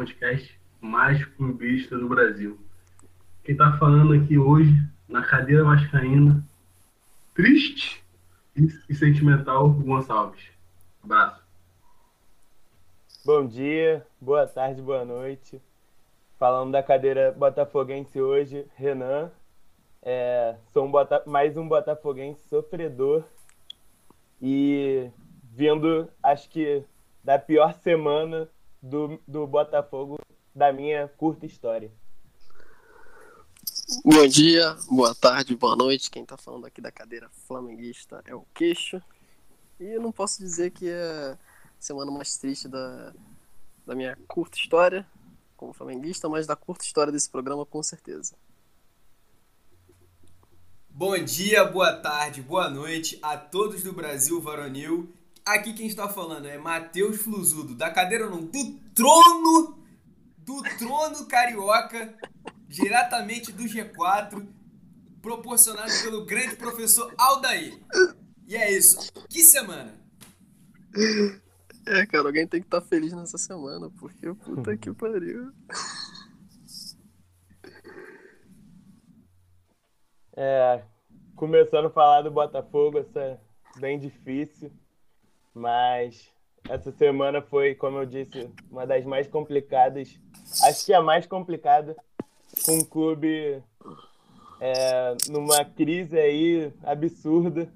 podcast mais clubista do Brasil. Quem está falando aqui hoje, na cadeira vascaína, triste e sentimental, Gonçalves. Abraço. Bom dia, boa tarde, boa noite. Falando da cadeira botafoguense hoje, Renan. É, sou um bota... mais um botafoguense sofredor e vindo, acho que, da pior semana do, do Botafogo da minha curta história. Bom dia, boa tarde, boa noite. Quem tá falando aqui da cadeira flamenguista é o Queixo. E eu não posso dizer que é a semana mais triste da, da minha curta história como flamenguista, mas da curta história desse programa, com certeza. Bom dia, boa tarde, boa noite a todos do Brasil Varonil. Aqui quem está falando é Matheus Fluzudo, da cadeira não, do trono, do trono carioca, diretamente do G4, proporcionado pelo grande professor Aldair. E é isso. Que semana! É, cara, alguém tem que estar tá feliz nessa semana, porque puta que pariu. É, começando a falar do Botafogo, essa é bem difícil, mas essa semana foi, como eu disse, uma das mais complicadas, acho que a mais complicada, com um clube é, numa crise aí absurda.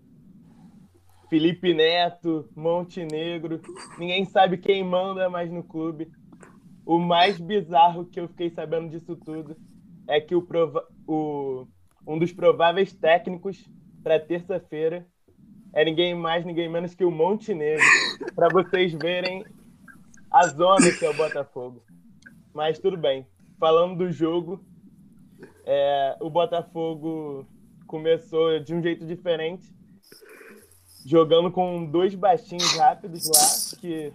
Felipe Neto, Montenegro, ninguém sabe quem manda mais no clube. O mais bizarro que eu fiquei sabendo disso tudo é que o, o um dos prováveis técnicos para terça-feira é ninguém mais, ninguém menos que o Montenegro, para vocês verem a zona que é o Botafogo. Mas tudo bem. Falando do jogo, é, o Botafogo começou de um jeito diferente, jogando com dois baixinhos rápidos lá, que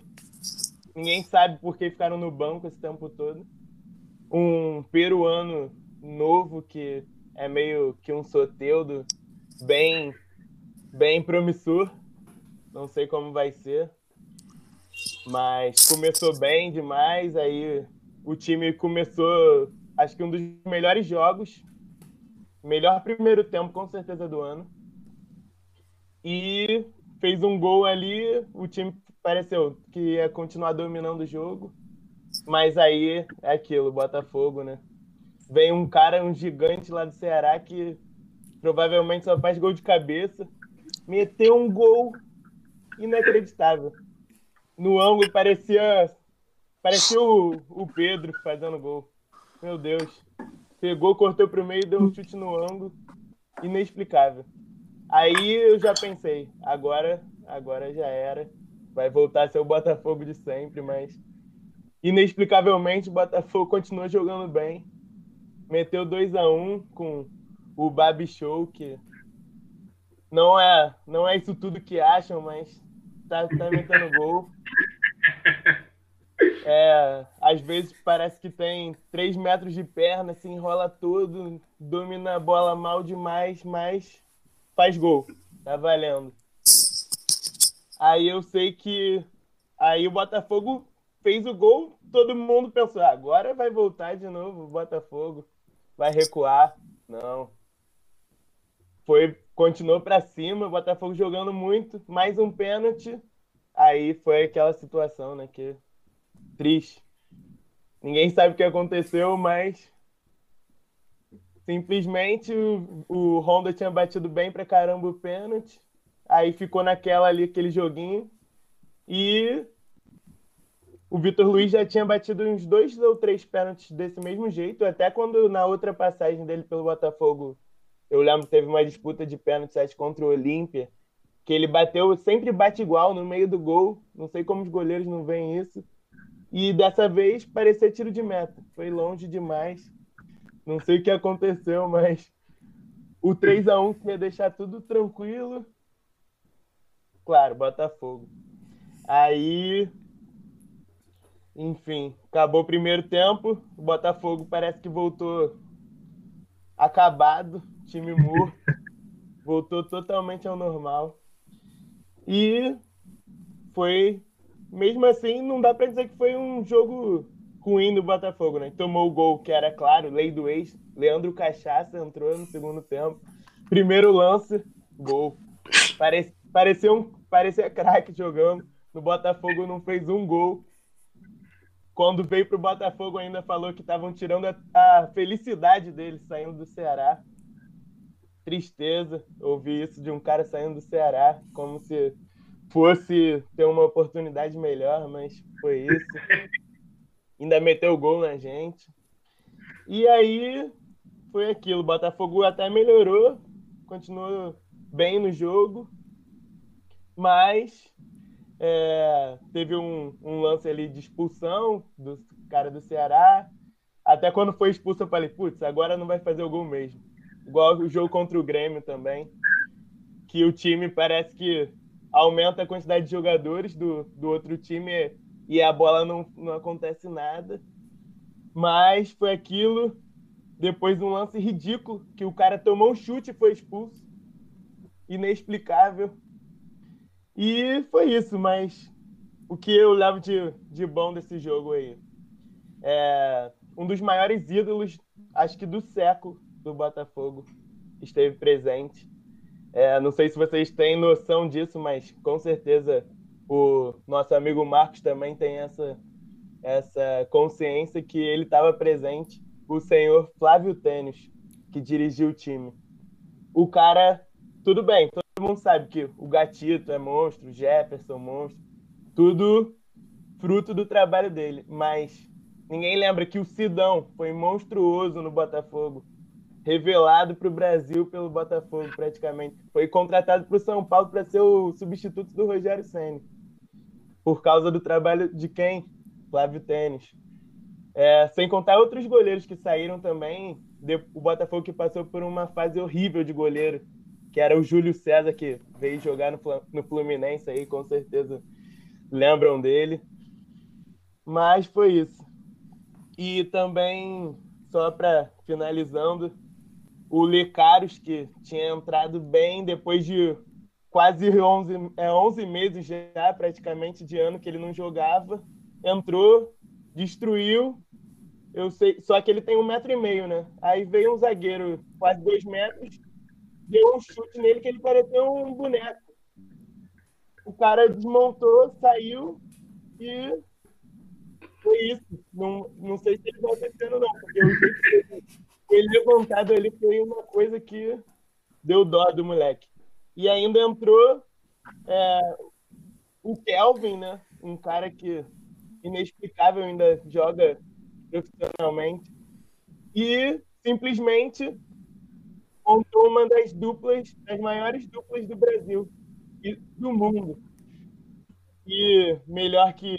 ninguém sabe por que ficaram no banco esse tempo todo. Um peruano novo que é meio que um soteudo bem, bem promissor. Não sei como vai ser. Mas começou bem demais. Aí o time começou, acho que um dos melhores jogos. Melhor primeiro tempo, com certeza, do ano. E fez um gol ali. O time pareceu que ia continuar dominando o jogo. Mas aí é aquilo, Botafogo, né? vem um cara, um gigante lá do Ceará que provavelmente só faz gol de cabeça, meteu um gol inacreditável. No ângulo parecia parecia o, o Pedro fazendo gol. Meu Deus. Pegou, cortou pro meio, deu um chute no ângulo. Inexplicável. Aí eu já pensei, agora, agora já era. Vai voltar a ser o Botafogo de sempre, mas inexplicavelmente o Botafogo continua jogando bem meteu 2 a 1 um com o Babi Show, que não é, não é isso tudo que acham, mas tá, tá metendo gol. É, às vezes parece que tem 3 metros de perna, se enrola todo, domina a bola mal demais, mas faz gol. Tá valendo. Aí eu sei que aí o Botafogo fez o gol, todo mundo pensou, agora vai voltar de novo o Botafogo vai recuar. Não. Foi, continuou para cima, o Botafogo jogando muito, mais um pênalti. Aí foi aquela situação, né? Que triste. Ninguém sabe o que aconteceu, mas simplesmente o, o Honda tinha batido bem pra caramba o pênalti. Aí ficou naquela ali, aquele joguinho. E o Vitor Luiz já tinha batido uns dois ou três pênaltis desse mesmo jeito, até quando na outra passagem dele pelo Botafogo, eu lembro que teve uma disputa de pênaltis contra o Olímpia, que ele bateu, sempre bate igual no meio do gol, não sei como os goleiros não veem isso, e dessa vez parecia tiro de meta, foi longe demais, não sei o que aconteceu, mas o 3 a 1 que ia deixar tudo tranquilo, claro, Botafogo. Aí enfim, acabou o primeiro tempo. O Botafogo parece que voltou acabado, time morto. voltou totalmente ao normal. E foi mesmo assim, não dá para dizer que foi um jogo ruim do Botafogo, né? Tomou o gol, que era claro, lei do ex. Leandro Cachaça entrou no segundo tempo. Primeiro lance, gol. Parece, parecia, um, parecia craque jogando. No Botafogo não fez um gol. Quando veio para o Botafogo, ainda falou que estavam tirando a, a, felicidade dele saindo do Ceará. Tristeza ouvir isso de um cara saindo do Ceará, como se fosse ter uma oportunidade melhor, mas foi isso. Ainda meteu gol na gente. E aí foi aquilo. O Botafogo até melhorou, continuou bem no jogo, mas é, teve um, um, lance ali de expulsão do cara do Ceará. Até quando foi expulso, eu falei, putz, agora não vai fazer o gol mesmo. Igual o jogo contra o Grêmio também, que o time parece que aumenta a quantidade de jogadores do, do outro time e a bola não, não acontece nada. Mas foi aquilo, depois de um lance ridículo, que o cara tomou um chute e foi expulso. Inexplicável. E foi isso, mas o que eu levo de, de bom desse jogo aí? É um dos maiores ídolos, acho que do século do Botafogo, esteve presente. É, não sei se vocês têm noção disso, mas com certeza o nosso amigo Marcos também tem essa, essa consciência que ele estava presente, o senhor Flávio Tênis, que dirigiu o time. O cara, tudo bem, todo mundo sabe que o Gatito é monstro, o Jefferson monstro, tudo fruto do trabalho dele, mas ninguém lembra que o Sidão foi monstruoso no Botafogo revelado para o Brasil pelo Botafogo, praticamente. Foi contratado para o São Paulo para ser o substituto do Rogério Senna. Por causa do trabalho de quem? Flávio Tênis. É, sem contar outros goleiros que saíram também. O Botafogo que passou por uma fase horrível de goleiro, que era o Júlio César, que veio jogar no Fluminense aí, com certeza lembram dele. Mas foi isso. E também, só para finalizando, o Lecaros, que tinha entrado bem depois de quase 11, é, 11 meses já, praticamente, de ano que ele não jogava. Entrou, destruiu. Eu sei, só que ele tem um metro e meio, né? Aí veio um zagueiro, quase dois metros, deu um chute nele que ele parecia um boneco. O cara desmontou, saiu e foi isso. Não, não sei se ele vai acontecendo, não, porque eu ele levantado ali foi uma coisa que deu dó do moleque. E ainda entrou é, o Kelvin, né? Um cara que inexplicável ainda joga profissionalmente. E simplesmente montou uma das duplas, das maiores duplas do Brasil e do mundo. E melhor que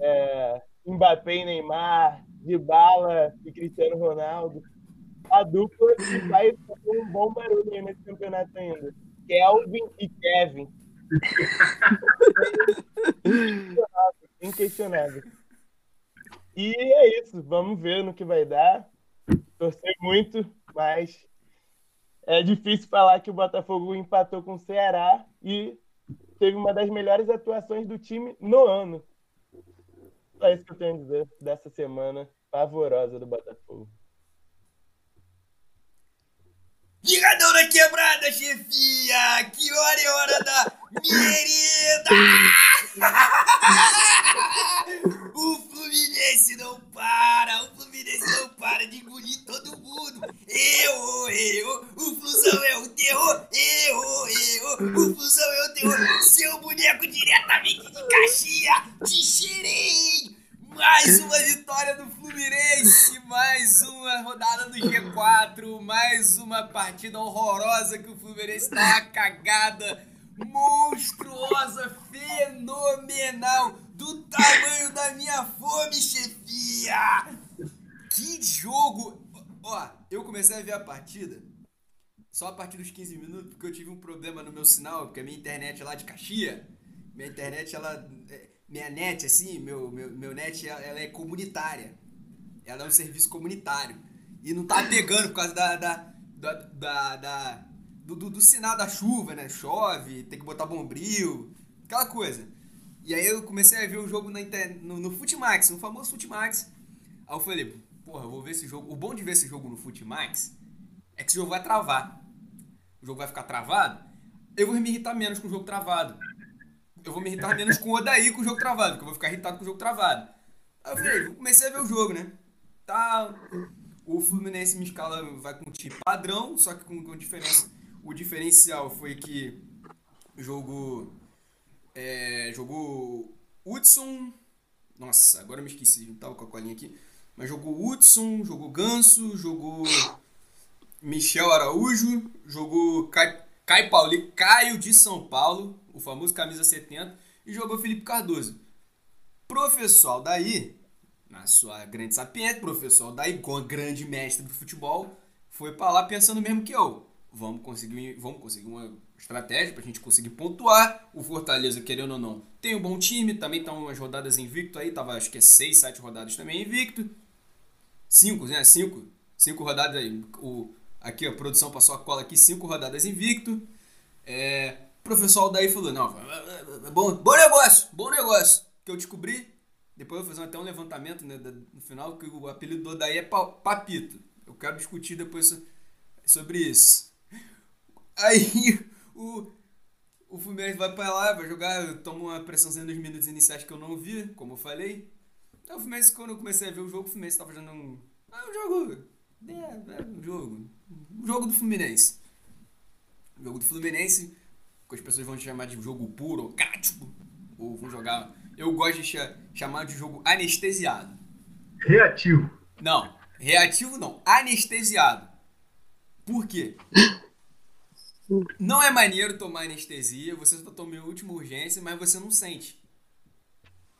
é, Mbappé e Neymar, de Bala e Cristiano Ronaldo. A dupla que vai fazer um bom barulho aí nesse campeonato ainda. Kelvin e Kevin. Inquestionável, inquestionável. E é isso, vamos ver no que vai dar. Torcer muito, mas é difícil falar que o Botafogo empatou com o Ceará e teve uma das melhores atuações do time no ano. Só isso que eu tenho a dizer dessa semana pavorosa do Botafogo. Ligadora quebrada, chefia! Que hora é hora da merenda! o Fluminense não para! O Fluminense não para de engolir todo mundo! Eu, eu! O Flusão é o terror! Eu, eu! O Flusão é o terror! Seu boneco diretamente de Caxias! Te cheirei! Mais uma vitória do Fluminense, mais uma rodada do G4, mais uma partida horrorosa que o Fluminense dá uma cagada monstruosa, fenomenal, do tamanho da minha fome, chefia! Que jogo! Ó, eu comecei a ver a partida só a partir dos 15 minutos, porque eu tive um problema no meu sinal, porque a minha internet é lá de Caxias, minha internet ela é, minha net, assim, meu, meu, meu net, ela é comunitária. Ela é um serviço comunitário. E não tá pegando por causa da, da, da, da, da do, do, do, sinal da chuva, né? Chove, tem que botar bombril, aquela coisa. E aí eu comecei a ver o jogo na internet, no, no Futimax, no famoso Futimax. Aí eu falei, porra, eu vou ver esse jogo. O bom de ver esse jogo no Futimax é que esse jogo vai travar. O jogo vai ficar travado. Eu vou me irritar menos com o jogo travado. Eu vou me irritar menos com o Odaí com o jogo travado, porque eu vou ficar irritado com o jogo travado. Aí eu falei, comecei a ver o jogo, né? Tá. O Fluminense me escala, vai com um time padrão, só que com, com diferença. O diferencial foi que o jogo. É, jogou Hudson. Nossa, agora eu me esqueci, não tava com a colinha aqui. Mas jogou Hudson, jogou Ganso, jogou Michel Araújo, jogou Pauli, Caio de São Paulo, o famoso camisa 70, e jogou Felipe Cardoso. Professor Aldair, na sua grande sapiência, professor Aldair, com grande mestre do futebol, foi para lá pensando mesmo que eu. Vamos conseguir, vamos conseguir uma estratégia para a gente conseguir pontuar. O Fortaleza, querendo ou não, tem um bom time, também tá umas rodadas invicto aí, tava acho que é seis, sete rodadas também invicto. Cinco, né? Cinco. Cinco rodadas aí. O, aqui a produção passou a cola aqui, cinco rodadas invicto. É, professor Aldair falou, não, bom, bom negócio, bom negócio. Que eu descobri, depois eu vou fazer até um levantamento né, no final, que o apelido do é Papito. Eu quero discutir depois sobre isso. Aí o, o Fluminense vai pra lá, vai jogar, toma uma pressãozinha nos minutos iniciais que eu não vi, como eu falei. Então o Fluminense, quando eu comecei a ver o jogo, o Fluminense tava jogando um. Ah, um jogo. É, é um jogo. Um jogo do Fluminense. O jogo do Fluminense, que as pessoas vão chamar de jogo puro, cático, ou vão jogar. Eu gosto de chamar de jogo anestesiado. Reativo. Não, reativo não, anestesiado. Por quê? Não é maneiro tomar anestesia, você só toma em última urgência, mas você não sente.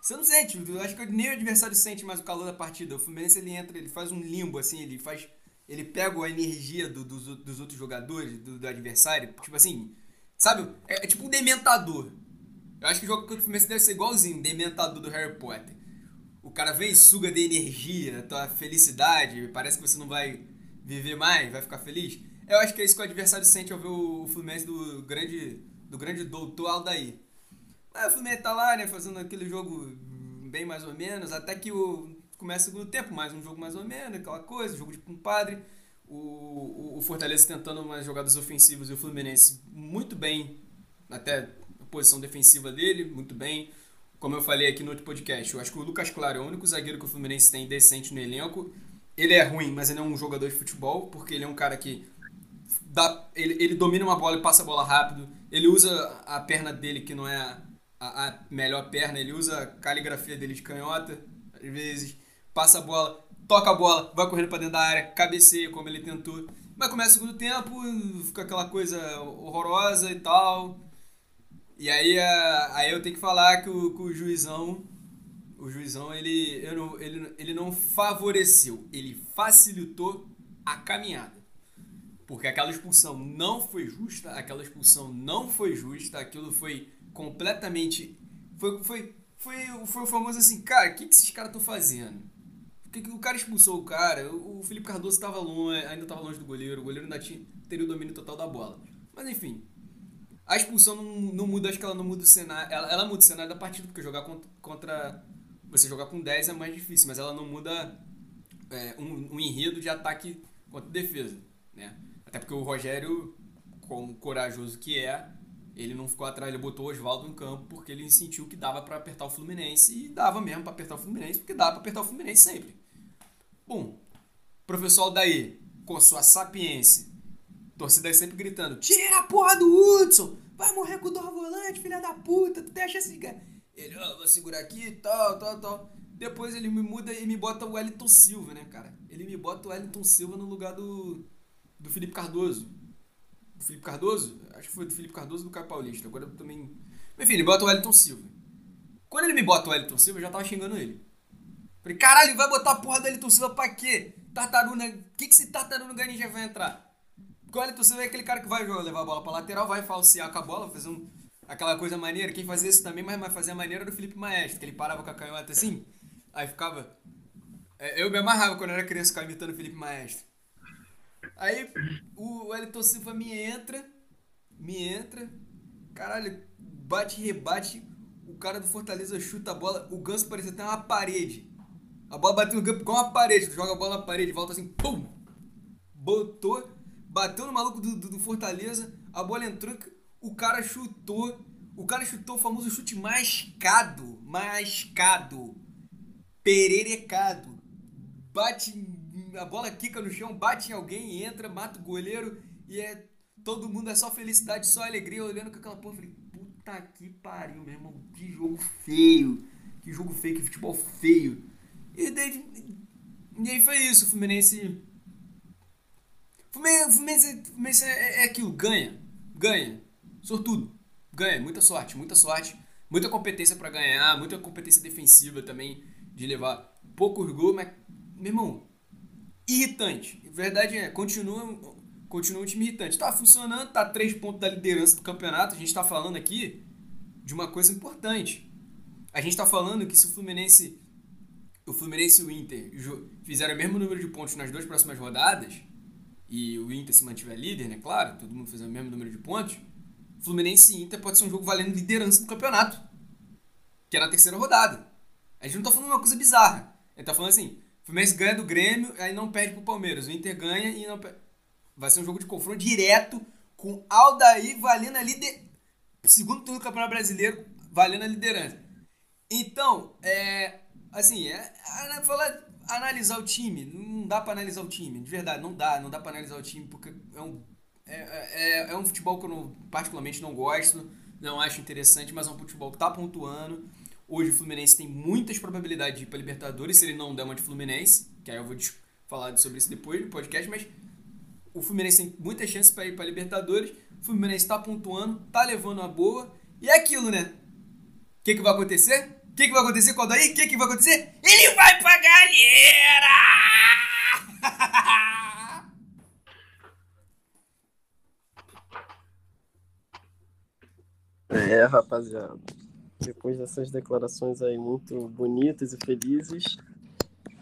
Você não sente, eu acho que nem o adversário sente mais o calor da partida. O Fluminense ele entra, ele faz um limbo assim, ele faz. Ele pega a energia do, do, dos outros jogadores, do, do, adversário, tipo assim, sabe? É, é, tipo um dementador. Eu acho que o jogo contra o Fluminense deve ser igualzinho, um dementador do Harry Potter. O cara vem e suga de energia, tua felicidade, parece que você não vai viver mais, vai ficar feliz. Eu acho que é isso que o adversário sente ao ver o Fluminense do grande, do grande doutor Aldair. Mas o Fluminense tá lá, né, fazendo aquele jogo bem mais ou menos, até que o, começa o segundo tempo, mais um jogo mais ou menos, aquela coisa, jogo de compadre. O, o, Fortaleza tentando umas jogadas ofensivas e o Fluminense muito bem, até a posição defensiva dele, muito bem. Como eu falei aqui no outro podcast, eu acho que o Lucas Claro é o único zagueiro que o Fluminense tem decente no elenco. Ele é ruim, mas ele é um jogador de futebol, porque ele é um cara que dá, ele, ele domina uma bola e passa a bola rápido. Ele usa a perna dele, que não é a, a melhor perna, ele usa a caligrafia dele de canhota, às vezes, passa a bola, toca a bola, vai correndo para dentro da área, cabeceia como ele tentou. Mas começa o segundo tempo, fica aquela coisa horrorosa e tal. E aí, aí eu tenho que falar que o, que o juizão, o juizão, ele, não, ele, ele não favoreceu, ele facilitou a caminhada. Porque aquela expulsão não foi justa, aquela expulsão não foi justa, aquilo foi completamente. Foi, foi, foi, foi o famoso assim, cara, o que, que esses caras estão fazendo? O cara expulsou o cara, o Felipe Cardoso estava longe, ainda estava longe do goleiro, o goleiro ainda tinha, teria o domínio total da bola. Mas enfim, a expulsão não, não muda, acho que ela não muda o cenário. Ela, ela muda o cenário da partida, porque jogar contra, contra. Você jogar com 10 é mais difícil, mas ela não muda é, um, um enredo de ataque contra defesa. Né? Até porque o Rogério, como corajoso que é, ele não ficou atrás, ele botou o Oswaldo em campo porque ele sentiu que dava para apertar o Fluminense e dava mesmo para apertar o Fluminense, porque dá para apertar o Fluminense sempre. Bom, professor daí, com sua sapiência, torcida sempre gritando: tira a porra do Hudson, vai morrer com o dor volante, filha da puta, tu tem a chance de Ele, ó, oh, vou segurar aqui, tal, tal, tal. Depois ele me muda e me bota o Wellington Silva, né, cara? Ele me bota o Wellington Silva no lugar do do Felipe Cardoso. Do Felipe Cardoso? Acho que foi do Felipe Cardoso do Caio Paulista. Agora eu também. Enfim, ele bota o Wellington Silva. Quando ele me bota o Wellington Silva, eu já tava xingando ele. Falei, caralho, vai botar a porra do Wellington Silva pra quê? Tartaruna. O que, que esse Tartaruna Ganinja vai entrar? Porque o Wellington Silva é aquele cara que vai levar a bola pra lateral, vai falsear com a bola, fazer um, aquela coisa maneira. Quem fazia isso também, mas, mas fazia a maneira do Felipe Maestro, que ele parava com a canhota assim, aí ficava. É, eu me amarrava quando eu era criança, ficava imitando o Felipe Maestro. Aí o Wellington Silva me entra, me entra, caralho, bate, rebate, o cara do Fortaleza chuta a bola, o Ganso parecia até uma parede. A bola bateu no campo igual uma parede, tu joga a bola na parede, volta assim, pum! Botou, bateu no maluco do, do, do Fortaleza, a bola entrou, o cara chutou, o cara chutou o famoso chute mascado, mascado, pererecado. Bate, a bola quica no chão, bate em alguém, entra, mata o goleiro e é todo mundo é só felicidade, só alegria, olhando com aquela porra, falei, puta que pariu, meu irmão, que jogo feio, que jogo feio, que futebol feio. E, e aí foi isso, o Fluminense. Fluminense, Fluminense, é, é aquilo, ganha, ganha, sortudo, ganha, muita sorte, muita sorte, muita competência para ganhar, muita competência defensiva também, de levar poucos gols, mas, meu irmão, irritante. Verdade é, continua, continua um time irritante. Tá funcionando, tá três pontos da liderança do campeonato. A gente tá falando aqui de uma coisa importante. A gente tá falando que se o Fluminense o Fluminense e o Inter fizeram o mesmo número de pontos nas duas próximas rodadas, e o Inter se mantiver líder, né? Claro, todo mundo fez o mesmo número de pontos. Fluminense e Inter pode ser um jogo valendo liderança do campeonato, que é na terceira rodada. A gente não tá falando uma coisa bizarra. A gente tá falando assim: o Fluminense ganha do Grêmio, aí não perde pro Palmeiras. O Inter ganha e não perde. Vai ser um jogo de confronto direto com Aldair valendo a liderança. Segundo turno do Campeonato Brasileiro, valendo a liderança. Então, é, assim, é, falar, analisar o time, não dá para analisar o time, de verdade, não dá, não dá para analisar o time, porque é um, é, é, é, um futebol que eu não, particularmente não gosto, não acho interessante, mas é um futebol que tá pontuando. Hoje o Fluminense tem muitas probabilidades de ir para Libertadores, se ele não der uma de Fluminense, que aí eu vou falar sobre isso depois no podcast, mas o Fluminense tem muitas chances para ir para Libertadores. O Fluminense está pontuando, tá levando a boa. E é aquilo, né? O que, que vai acontecer? O que, que vai acontecer com o Daí? O que, que vai acontecer? Ele vai pra galera! É, rapaziada. Depois dessas declarações aí muito bonitas e felizes,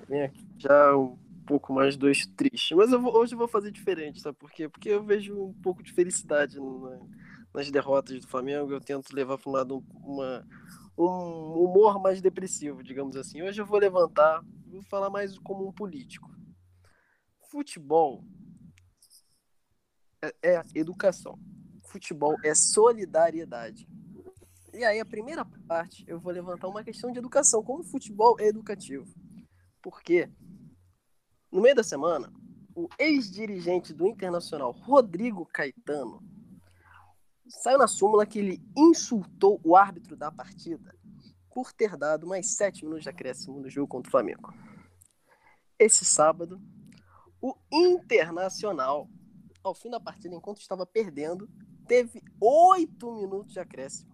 vem aqui já um pouco mais dois tristes. Mas eu vou, hoje eu vou fazer diferente, sabe por quê? Porque eu vejo um pouco de felicidade na, nas derrotas do Flamengo. Eu tento levar para um lado uma, um humor mais depressivo, digamos assim. Hoje eu vou levantar, vou falar mais como um político. Futebol é, é educação. Futebol é solidariedade. E aí, a primeira parte, eu vou levantar uma questão de educação. Como o futebol é educativo? Por quê? No meio da semana, o ex-dirigente do Internacional, Rodrigo Caetano, saiu na súmula que ele insultou o árbitro da partida por ter dado mais sete minutos de acréscimo no jogo contra o Flamengo. Esse sábado, o Internacional, ao fim da partida, enquanto estava perdendo, teve oito minutos de acréscimo.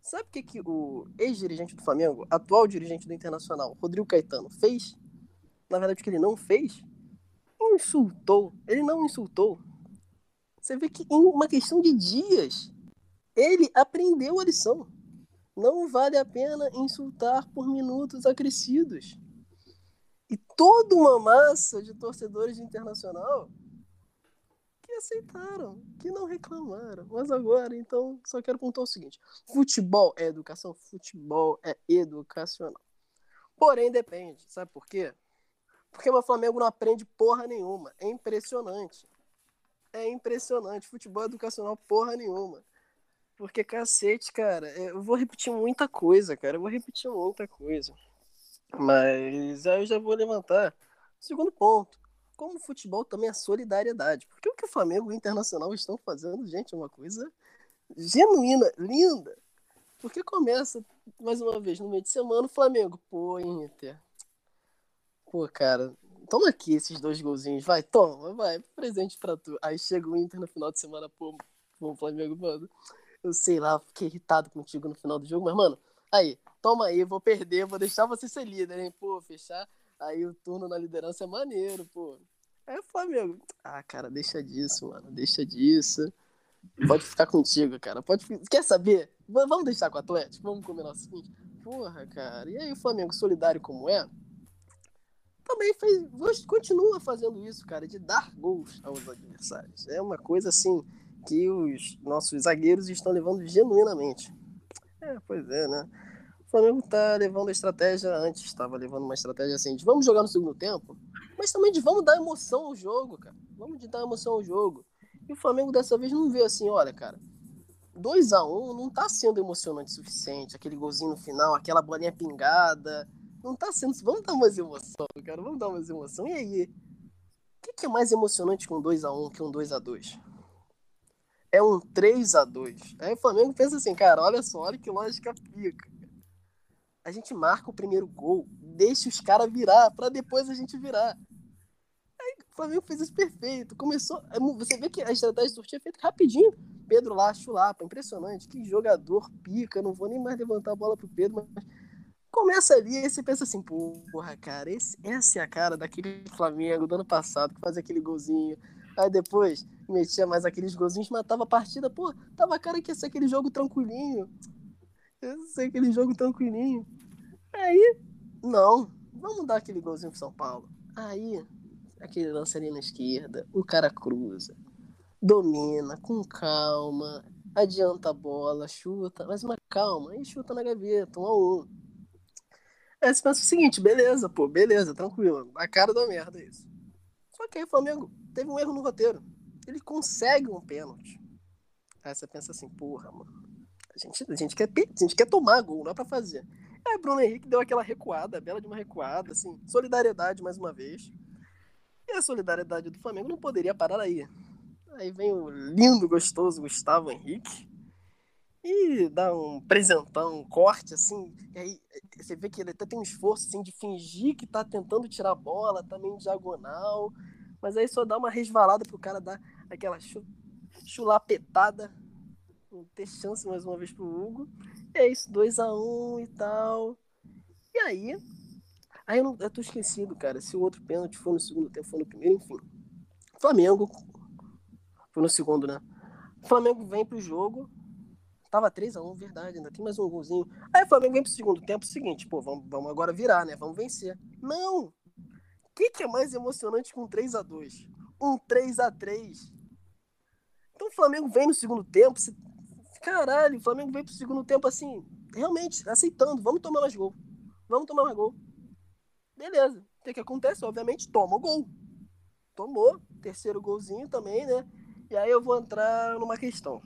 Sabe o que, que o ex-dirigente do Flamengo, atual dirigente do Internacional, Rodrigo Caetano, fez? na verdade, o que ele não fez, insultou. Ele não insultou. Você vê que em uma questão de dias, ele aprendeu a lição. Não vale a pena insultar por minutos acrescidos. E toda uma massa de torcedores de internacional que aceitaram, que não reclamaram. Mas agora, então, só quero contar o seguinte: futebol é educação, futebol é educacional. Porém, depende. Sabe por quê? Porque o Flamengo não aprende porra nenhuma. É impressionante. É impressionante. Futebol educacional, porra nenhuma. Porque, cacete, cara, eu vou repetir muita coisa, cara. Eu vou repetir muita coisa. Mas aí eu já vou levantar. Segundo ponto. Como o futebol também é solidariedade. Porque o que o Flamengo e o Internacional estão fazendo, gente, é uma coisa genuína, linda. Porque começa, mais uma vez, no meio de semana, o Flamengo, pô, Inter, Pô, cara, toma aqui esses dois golzinhos, vai, toma, vai, presente pra tu. Aí chega o Inter no final de semana, pô, pô Flamengo, mano. Eu sei lá, fiquei irritado contigo no final do jogo, mas, mano, aí, toma aí, vou perder, vou deixar você ser líder, hein? Pô, fechar aí o turno na liderança é maneiro, pô. É Flamengo. Ah, cara, deixa disso, mano, deixa disso. Pode ficar contigo, cara. Pode. Quer saber? Vamos deixar com o Atlético? Vamos combinar o seguinte? Porra, cara. E aí o Flamengo solidário como é? Também fez, continua fazendo isso, cara, de dar gols aos adversários. É uma coisa assim que os nossos zagueiros estão levando genuinamente. É, pois é, né? O Flamengo tá levando a estratégia antes, estava levando uma estratégia assim, de vamos jogar no segundo tempo, mas também de vamos dar emoção ao jogo, cara. Vamos de dar emoção ao jogo. E o Flamengo dessa vez não veio assim, olha, cara, 2 a 1 um não tá sendo emocionante o suficiente, aquele golzinho no final, aquela bolinha pingada, não tá sendo, vamos dar mais emoção, cara, vamos dar mais emoção. E aí? O que, é mais emocionante com 2 a 1 um que um 2 a 2 É um 3 a 2 Aí o Flamengo pensa assim, cara, olha só, olha que lógica pica a gente marca o primeiro gol, deixa os caras virar, para depois a gente virar. Aí o Flamengo fez isso perfeito. Começou. É você vê que a estratégia do sorteio é feita rapidinho. Pedro lá, chulapa, impressionante. Que jogador pica. Não vou nem mais levantar a bola pro Pedro, mas começa ali e você pensa assim, porra, cara, esse, essa é a cara daquele Flamengo do ano passado que fazia aquele golzinho. Aí depois metia mais aqueles golzinhos, matava a partida. Pô, tava a cara que ia ser aquele jogo tranquilinho. Ia ser aquele jogo tranquilinho. Aí, não, vamos dar aquele golzinho pro São Paulo. Aí, aquele lance ali na esquerda, o cara cruza, domina com calma, adianta a bola, chuta, mas uma calma, aí chuta na gaveta, um a um. Você pensa o seguinte, beleza, pô, beleza, tranquilo, a cara da merda é isso. Só que aí o Flamengo teve um erro no roteiro. Ele consegue um pênalti. Aí você pensa assim, porra, mano, a gente, a gente, quer, a gente quer tomar gol, não é pra fazer. Aí Bruno Henrique deu aquela recuada, bela de uma recuada, assim, solidariedade mais uma vez. E a solidariedade do Flamengo não poderia parar aí. Aí vem o lindo, gostoso Gustavo Henrique e dá um presentão, um corte, assim. E aí você vê que ele até tem um esforço assim, de fingir que tá tentando tirar a bola, tá meio diagonal. Mas aí só dá uma resvalada pro cara dar aquela chulapetada. Não ter chance mais uma vez pro Hugo. E é isso, 2x1 um e tal. E aí. Aí eu, não, eu tô esquecido, cara. Se o outro pênalti foi no segundo tempo, foi no primeiro, enfim. Flamengo. Foi no segundo, né? Flamengo vem pro jogo. Tava 3x1, verdade, ainda tem mais um golzinho. Aí o Flamengo vem pro segundo tempo, é seguinte, pô, vamos, vamos agora virar, né? Vamos vencer. Não! O que, que é mais emocionante que um 3x2? Um 3x3. Então o Flamengo vem no segundo tempo, Caralho, o Flamengo veio pro segundo tempo assim, realmente, aceitando. Vamos tomar mais gol. Vamos tomar mais gol. Beleza. O que, que acontece? Obviamente, toma o gol. Tomou. Terceiro golzinho também, né? E aí eu vou entrar numa questão.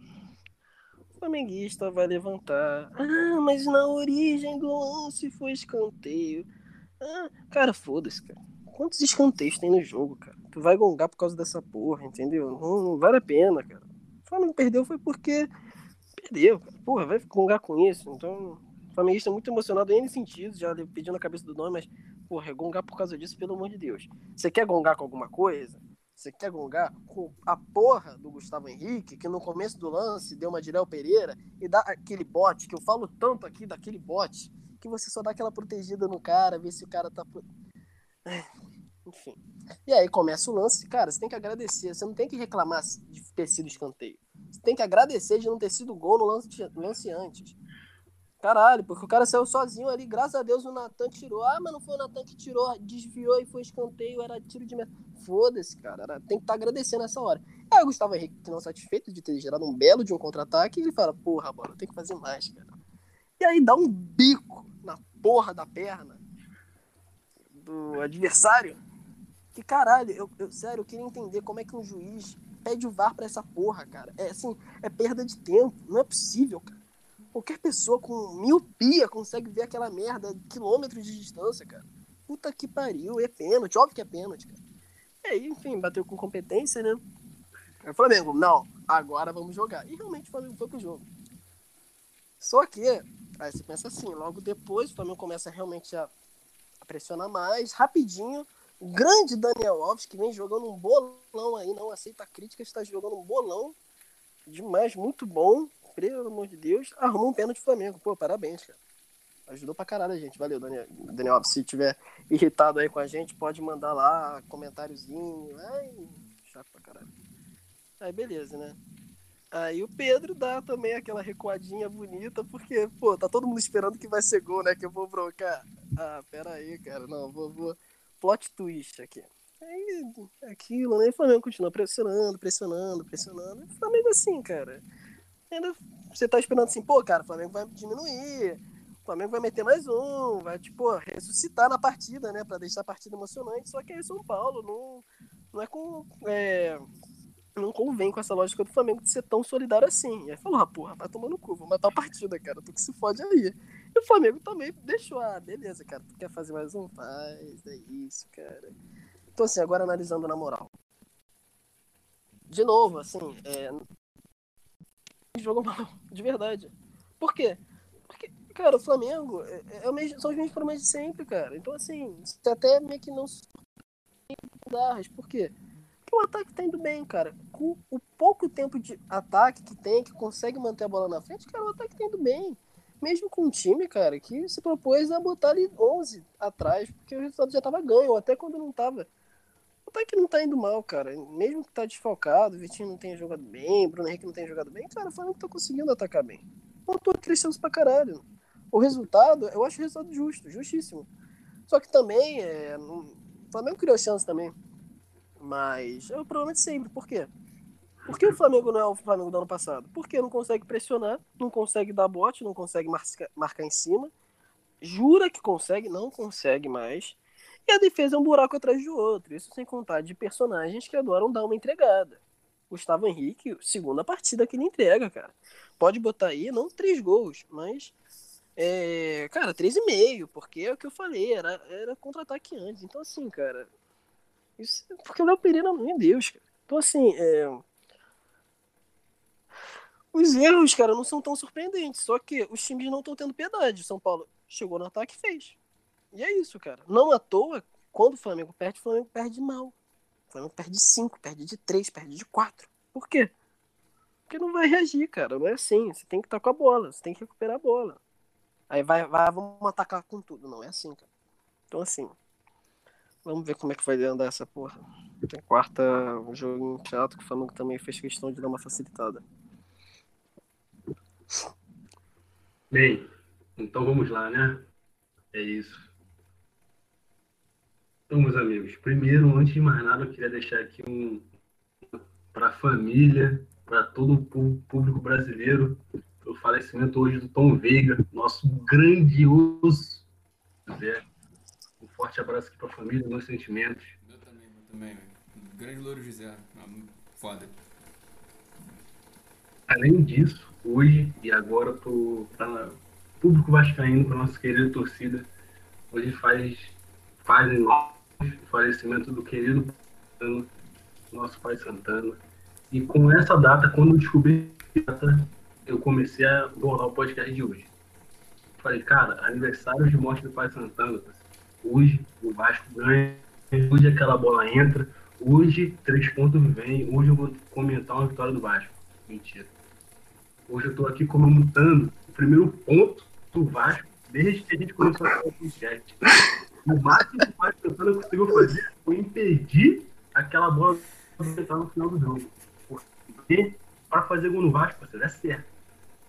Flamenguista vai levantar. Ah, mas na origem do lance foi escanteio. Ah, cara, foda-se, cara. Quantos escanteios tem no jogo, cara? Tu vai gongar por causa dessa porra, entendeu? Não, não vale a pena, cara. O Flamengo perdeu foi porque perdeu. Porra, vai gongar com isso. Então, o flamenguista é muito emocionado em N sentidos, já pedindo a cabeça do nome, mas, porra, é gongar por causa disso, pelo amor de Deus. Você quer gongar com alguma coisa? Você quer gongar com a porra do Gustavo Henrique, que no começo do lance deu uma de Pereira e dá aquele bote, que eu falo tanto aqui daquele bote, que você só dá aquela protegida no cara, ver se o cara tá. Enfim. E aí começa o lance, cara, você tem que agradecer, você não tem que reclamar de ter sido escanteio tem que agradecer de não ter sido gol no lance, lance antes. Caralho, porque o cara saiu sozinho ali, graças a Deus o Natan tirou. Ah, mas não foi o Natan que tirou, desviou e foi escanteio, era tiro de meta. Foda-se, cara, era, tem que estar tá agradecendo nessa hora. Aí o Gustavo Henrique, não satisfeito de ter gerado um belo de um contra-ataque, ele fala, porra, mano, tem que fazer mais, cara. E aí dá um bico na porra da perna do adversário. Que caralho, eu, eu sério, eu queria entender como é que um juiz pede o VAR pra essa porra, cara. É assim, é perda de tempo. Não é possível, cara. Qualquer pessoa com miopia consegue ver aquela merda quilômetros de distância, cara. Puta que pariu, é pênalti, óbvio que é pênalti, cara. E aí, enfim, bateu com competência, né? Aí o Flamengo, não, agora vamos jogar. E realmente o Flamengo foi pro jogo. Só que, aí você pensa assim, logo depois o Flamengo começa realmente a pressionar mais, rapidinho, grande Daniel Alves, que vem jogando um bolão aí, não aceita críticas, está jogando um bolão demais, muito bom, pelo amor de Deus. Arrumou um pênalti Flamengo, pô, parabéns, cara. Ajudou pra caralho a gente, valeu, Daniel, Daniel. Se tiver irritado aí com a gente, pode mandar lá comentáriozinho. Ai, chato pra caralho. Aí, beleza, né? Aí o Pedro dá também aquela recuadinha bonita, porque, pô, tá todo mundo esperando que vai ser gol, né? Que eu vou broncar. Ah, pera aí, cara, não, vou, vou, plot twist aqui. Aí, aquilo, né? E o Flamengo continua pressionando, pressionando, pressionando. o Flamengo assim, cara. Ainda você tá esperando assim, pô, cara, o Flamengo vai diminuir. O Flamengo vai meter mais um, vai, tipo, ressuscitar na partida, né? Pra deixar a partida emocionante. Só que aí São Paulo não, não é com. É, não convém com essa lógica do Flamengo de ser tão solidário assim. E aí falou, ah, porra, vai tomar cu, vou matar a partida, cara. Tu que se fode aí. E o Flamengo também deixou, ah, beleza, cara. Tu quer fazer mais um? Faz, é isso, cara. Então, assim, agora analisando na moral. De novo, assim, é. Jogou mal, de verdade. Por quê? Porque, cara, o Flamengo é, é mesmo, são os mesmos problemas de sempre, cara. Então, assim, você até meio que não Por quê? Porque o ataque tá indo bem, cara. Com o pouco tempo de ataque que tem, que consegue manter a bola na frente, cara, o ataque tá indo bem. Mesmo com um time, cara, que se propôs a botar ali 11 atrás, porque o resultado já tava ganho, até quando não tava. Ataque não tá indo mal, cara. Mesmo que tá desfalcado, o Vitinho não tenha jogado bem, o Bruno Henrique não tenha jogado bem, cara, o Flamengo tá conseguindo atacar bem. Pontua três chances pra caralho. O resultado, eu acho o resultado justo, justíssimo. Só que também, é, o Flamengo criou chance também. Mas é o problema de sempre. Por quê? Por que o Flamengo não é o Flamengo do ano passado? Porque não consegue pressionar, não consegue dar bote, não consegue marcar em cima. Jura que consegue, não consegue mais. E a defesa é um buraco atrás do outro. Isso sem contar de personagens que adoram dar uma entregada. Gustavo Henrique, segunda partida que ele entrega, cara. Pode botar aí, não três gols, mas. É, cara, três e meio, porque é o que eu falei, era, era contra-ataque antes. Então, assim, cara. Isso, porque o Léo Pereira, meu Deus, cara. Então, assim, é, os erros, cara, não são tão surpreendentes. Só que os times não estão tendo piedade. São Paulo chegou no ataque e fez. E é isso, cara. Não à toa, quando o Flamengo perde, o Flamengo perde mal. O Flamengo perde de 5, perde de 3, perde de 4. Por quê? Porque não vai reagir, cara. Não é assim. Você tem que estar com a bola, você tem que recuperar a bola. Aí vai, vai, vamos atacar com tudo. Não é assim, cara. Então, assim. Vamos ver como é que vai andar essa porra. Tem quarta, um jogo chato que o Flamengo também fez questão de dar uma facilitada. Bem, então vamos lá, né? É isso. Então, meus amigos, primeiro, antes de mais nada, eu queria deixar aqui um para a família, para todo o público brasileiro, o falecimento hoje do Tom Veiga, nosso grandioso Zé. Um forte abraço aqui para a família, meus sentimentos. Eu também, eu também. Grande Louro José, foda. Além disso, hoje e agora para o público vascaíno, para nossa querida torcida, hoje faz, fazem falecimento do querido nosso pai Santana. E com essa data, quando eu descobri a data, eu comecei a bolar o podcast de hoje. Falei, cara, aniversário de morte do pai Santana. Hoje o Vasco ganha, hoje aquela bola entra, hoje três pontos vem, hoje eu vou comentar uma vitória do Vasco. Mentira. Hoje eu estou aqui comentando o primeiro ponto do Vasco desde que a gente começou a fazer o podcast. O máximo que o Vasco Santana conseguiu fazer foi impedir aquela bola de entrar no final do jogo. Porque para fazer gol no Vasco, você é certo.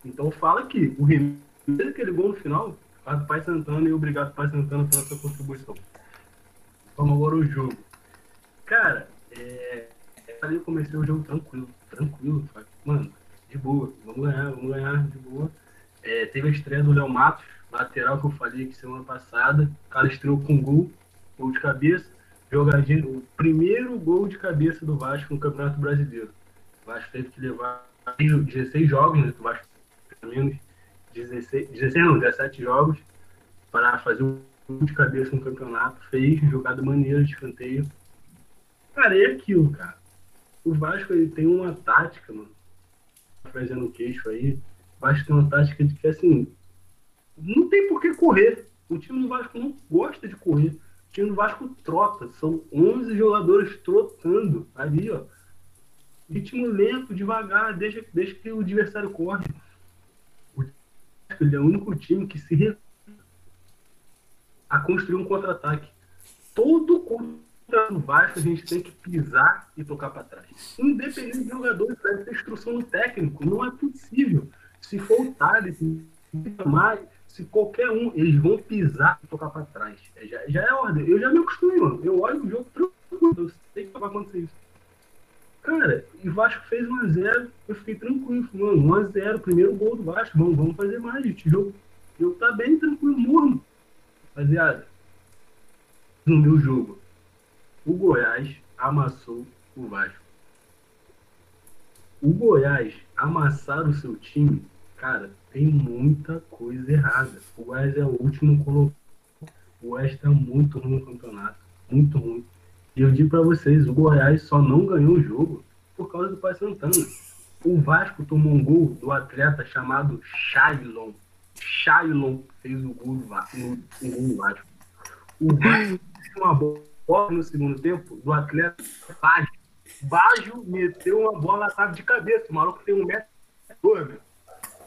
Então fala que o remédio aquele gol no final, faz Pai Santana e obrigado Pai Santana pela sua contribuição. Vamos agora o jogo. Cara, é, ali eu comecei o jogo tranquilo, tranquilo. Mano, de boa, vamos ganhar, vamos ganhar de boa. É, teve a estreia do Léo Matos, lateral que eu falei que semana passada. O cara estreou com gol, gol de cabeça. Jogadinho, o primeiro gol de cabeça do Vasco no Campeonato Brasileiro. O Vasco teve que levar 16 jogos, né? O Vasco pelo menos 16, 16 não, 17 jogos para fazer um gol de cabeça no campeonato. Fez, jogada maneira de escanteio. Cara, é aquilo, cara. O Vasco ele tem uma tática, mano. Fazendo queixo aí. O Vasco tem uma tática de que assim, não tem por que correr. O time do Vasco não gosta de correr. O time do Vasco trota. São 11 jogadores trotando ali, ó. Ritmo lento, devagar, deixa, deixa que o adversário corre. O Vasco é o único time que se recusa a construir um contra-ataque. Todo contra do Vasco a gente tem que pisar e tocar para trás. Independente do jogador, deve ter instrução no técnico. Não é possível. Se for o Thales, mais se qualquer um, eles vão pisar e tocar para trás. É, já, já, é ordem. Eu já me acostumei, mano. Eu olho o jogo tranquilo. Eu sei que vai acontecer isso. Cara, e o Vasco fez 1x0. Eu fiquei tranquilo. Mano, 1x0, primeiro gol do Vasco. Vamos, vamos fazer mais, gente. Jogo. eu tá bem tranquilo, morno. Rapaziada, no meu jogo, o Goiás amassou o Vasco. O Goiás amassar o seu time, cara, tem muita coisa errada. O Goiás é o último colocado. O Goiás tá muito ruim no campeonato. Muito ruim. E eu digo para vocês, o Goiás só não ganhou o jogo por causa do Pai Santana. O Vasco tomou um gol do atleta chamado Shailon. Shailon fez o gol do Vasco. No gol do Vasco. O Vasco tinha uma bola no segundo tempo do atleta Baggio. Baggio meteu uma bola na de cabeça. O maluco tem um metro e dois, meu.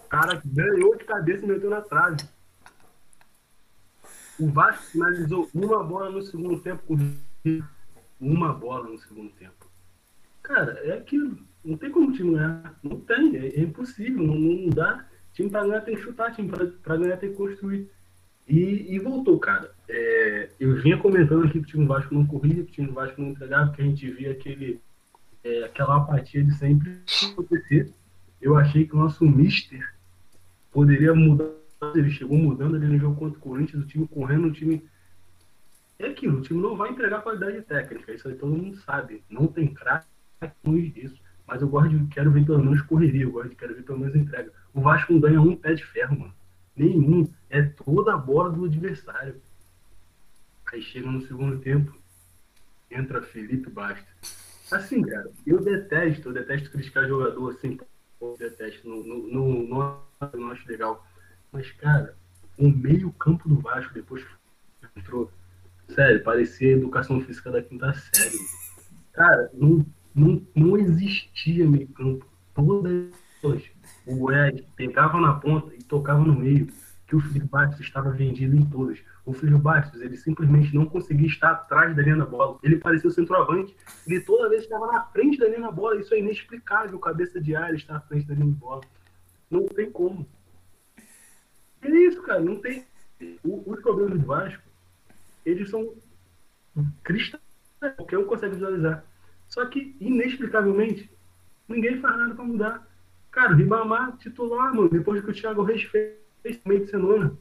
Cara ganhou de cabeça e meteu na trave. O Vasco finalizou uma bola no segundo tempo uma bola no segundo tempo. Cara, é aquilo. Não tem como o time ganhar. Não tem. É, é impossível. Não, não dá. Time pra ganhar tem que chutar. Time pra, pra ganhar tem que construir. E, e voltou, cara. É, eu vinha comentando que o time Vasco não corria, que o time Vasco não entregava, que a gente via aquele, é, aquela apatia de sempre acontecer. Eu achei que o nosso mister poderia mudar. Ele chegou mudando ali no jogo contra o Corinthians, o time correndo, o time é aquilo, o time não vai entregar qualidade técnica, isso aí todo mundo sabe. Não tem craque longe disso. Mas eu gosto de, quero ver pelo menos correria, eu gosto de quero ver pelo menos entrega. O Vasco não ganha um pé de ferro, mano. Nenhum. É toda a bola do adversário. Aí chega no segundo tempo, entra Felipe Bastos. Assim, cara, eu detesto, eu detesto criticar jogador assim, eu detesto, não, não, não, não, não acho legal. Mas, cara, o meio campo do Vasco, depois que entrou, Sério, parecia educação física da quinta série. Cara, não, não, não existia meio campo. Todas o Goiás pegava na ponta e tocava no meio, que o Filho Bastos estava vendido em todas. O Filho Bastos, ele simplesmente não conseguia estar atrás da linha da bola. Ele parecia o centroavante, ele toda vez estava na frente da linha da bola. Isso é inexplicável, cabeça de área estar à frente da linha da bola. Não tem como. É isso, cara, não tem. Os problemas do Vasco eles são cristais, qualquer um consegue visualizar. Só que, inexplicavelmente, ninguém faz nada para mudar. Cara, o Ribamar titular, mano, depois que o Thiago Reis fez meio de semana.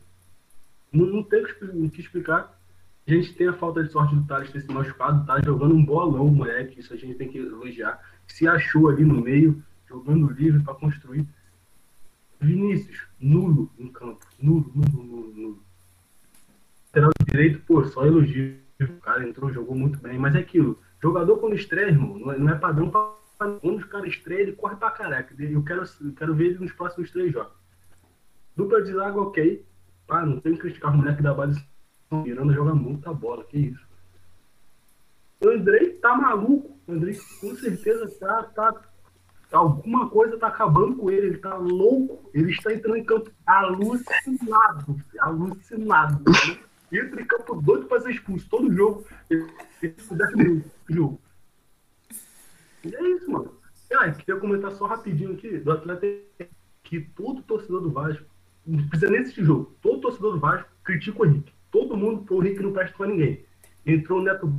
Não, não tem o que explicar. A gente tem a falta de sorte do Thales ter se machucado, tá jogando um bolão, moleque. Isso a gente tem que elogiar. Se achou ali no meio, jogando livre para construir. Vinícius, nulo em campo. Nulo, nulo, nulo, nulo lateral direito, pô, só elogio. O cara entrou, jogou muito bem. Mas é aquilo. Jogador quando estreia, irmão, não é, não é padrão pra. Quando os caras estreiam, ele corre pra caraca. Eu quero, eu quero ver ele nos próximos três jogos. Dupla de zaga, ok. Ah, não tem que criticar o moleque da base. Miranda joga muita bola, que isso. O Andrei tá maluco. O Andrei com certeza tá, tá. Alguma coisa tá acabando com ele. Ele tá louco. Ele está entrando em campo alucinado. Alucinado entra em campo doido para ser expulso todo jogo. Ele, ele jogo. E é isso, mano. Ah, queria comentar só rapidinho aqui do Atlético que todo torcedor do Vasco, não precisa nem assistir jogo, todo torcedor do Vasco critica o Henrique. Todo mundo, o Henrique não presta para ninguém. Entrou o Neto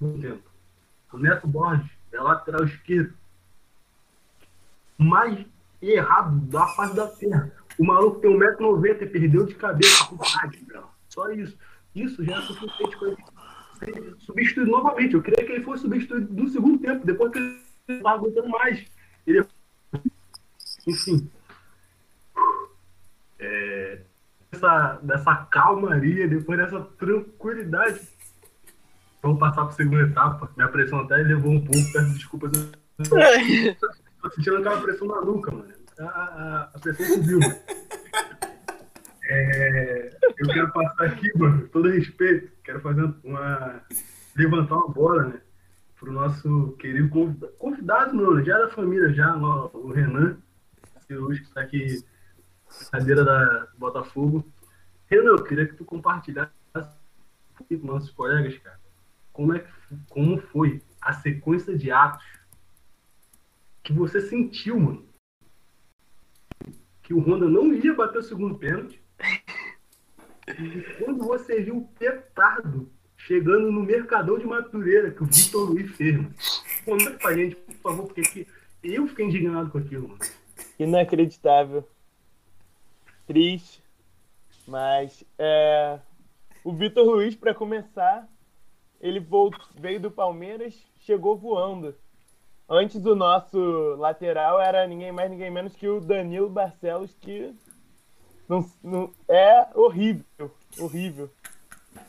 dentro. O Neto Borges é lateral esquerdo. Mais errado da face da terra. O maluco tem 1,90m e perdeu de cabeça. Só isso. Isso já é suficiente para ele novamente. Eu queria que ele fosse substituído no segundo tempo, depois que ele estava aguentando mais. Ele... Enfim. É... Dessa, dessa calmaria, depois dessa tranquilidade. Vamos passar para a segunda etapa. Minha pressão até levou um pouco, peço desculpas. Estou sentindo aquela pressão na nuca, mano. A, a, a pressão subiu. É, eu quero passar aqui, mano, todo respeito, quero fazer uma. levantar uma bola, né? Pro nosso querido convidado, convidado não, já da família, já, o Renan, hoje que está aqui na cadeira da Botafogo. Renan, eu queria que tu compartilhasse com nossos colegas, cara, como, é que, como foi a sequência de atos que você sentiu, mano. Que o Honda não ia bater o segundo pênalti e quando você viu o petardo chegando no Mercadão de Madureira, que o Vitor Luiz fez, mano. Conta pra gente, por favor, porque aqui, eu fiquei indignado com aquilo, mano. Inacreditável. Triste. Mas é, o Vitor Luiz, para começar, ele veio do Palmeiras, chegou voando. Antes o nosso lateral era ninguém mais, ninguém menos que o Danilo Barcelos, que não, não, é horrível, horrível.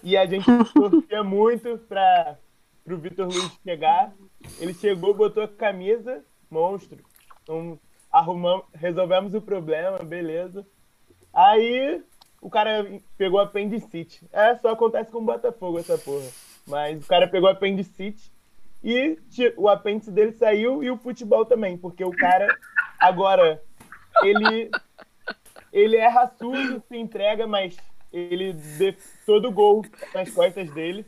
E a gente torcia muito para o Vitor Luiz chegar. Ele chegou, botou a camisa, monstro. Então, arrumamos, resolvemos o problema, beleza. Aí o cara pegou apendicite. É, só acontece com o Botafogo essa porra. Mas o cara pegou apendicite e o apêndice dele saiu e o futebol também, porque o cara agora ele ele é raçudo, se entrega, mas ele todo gol nas costas dele.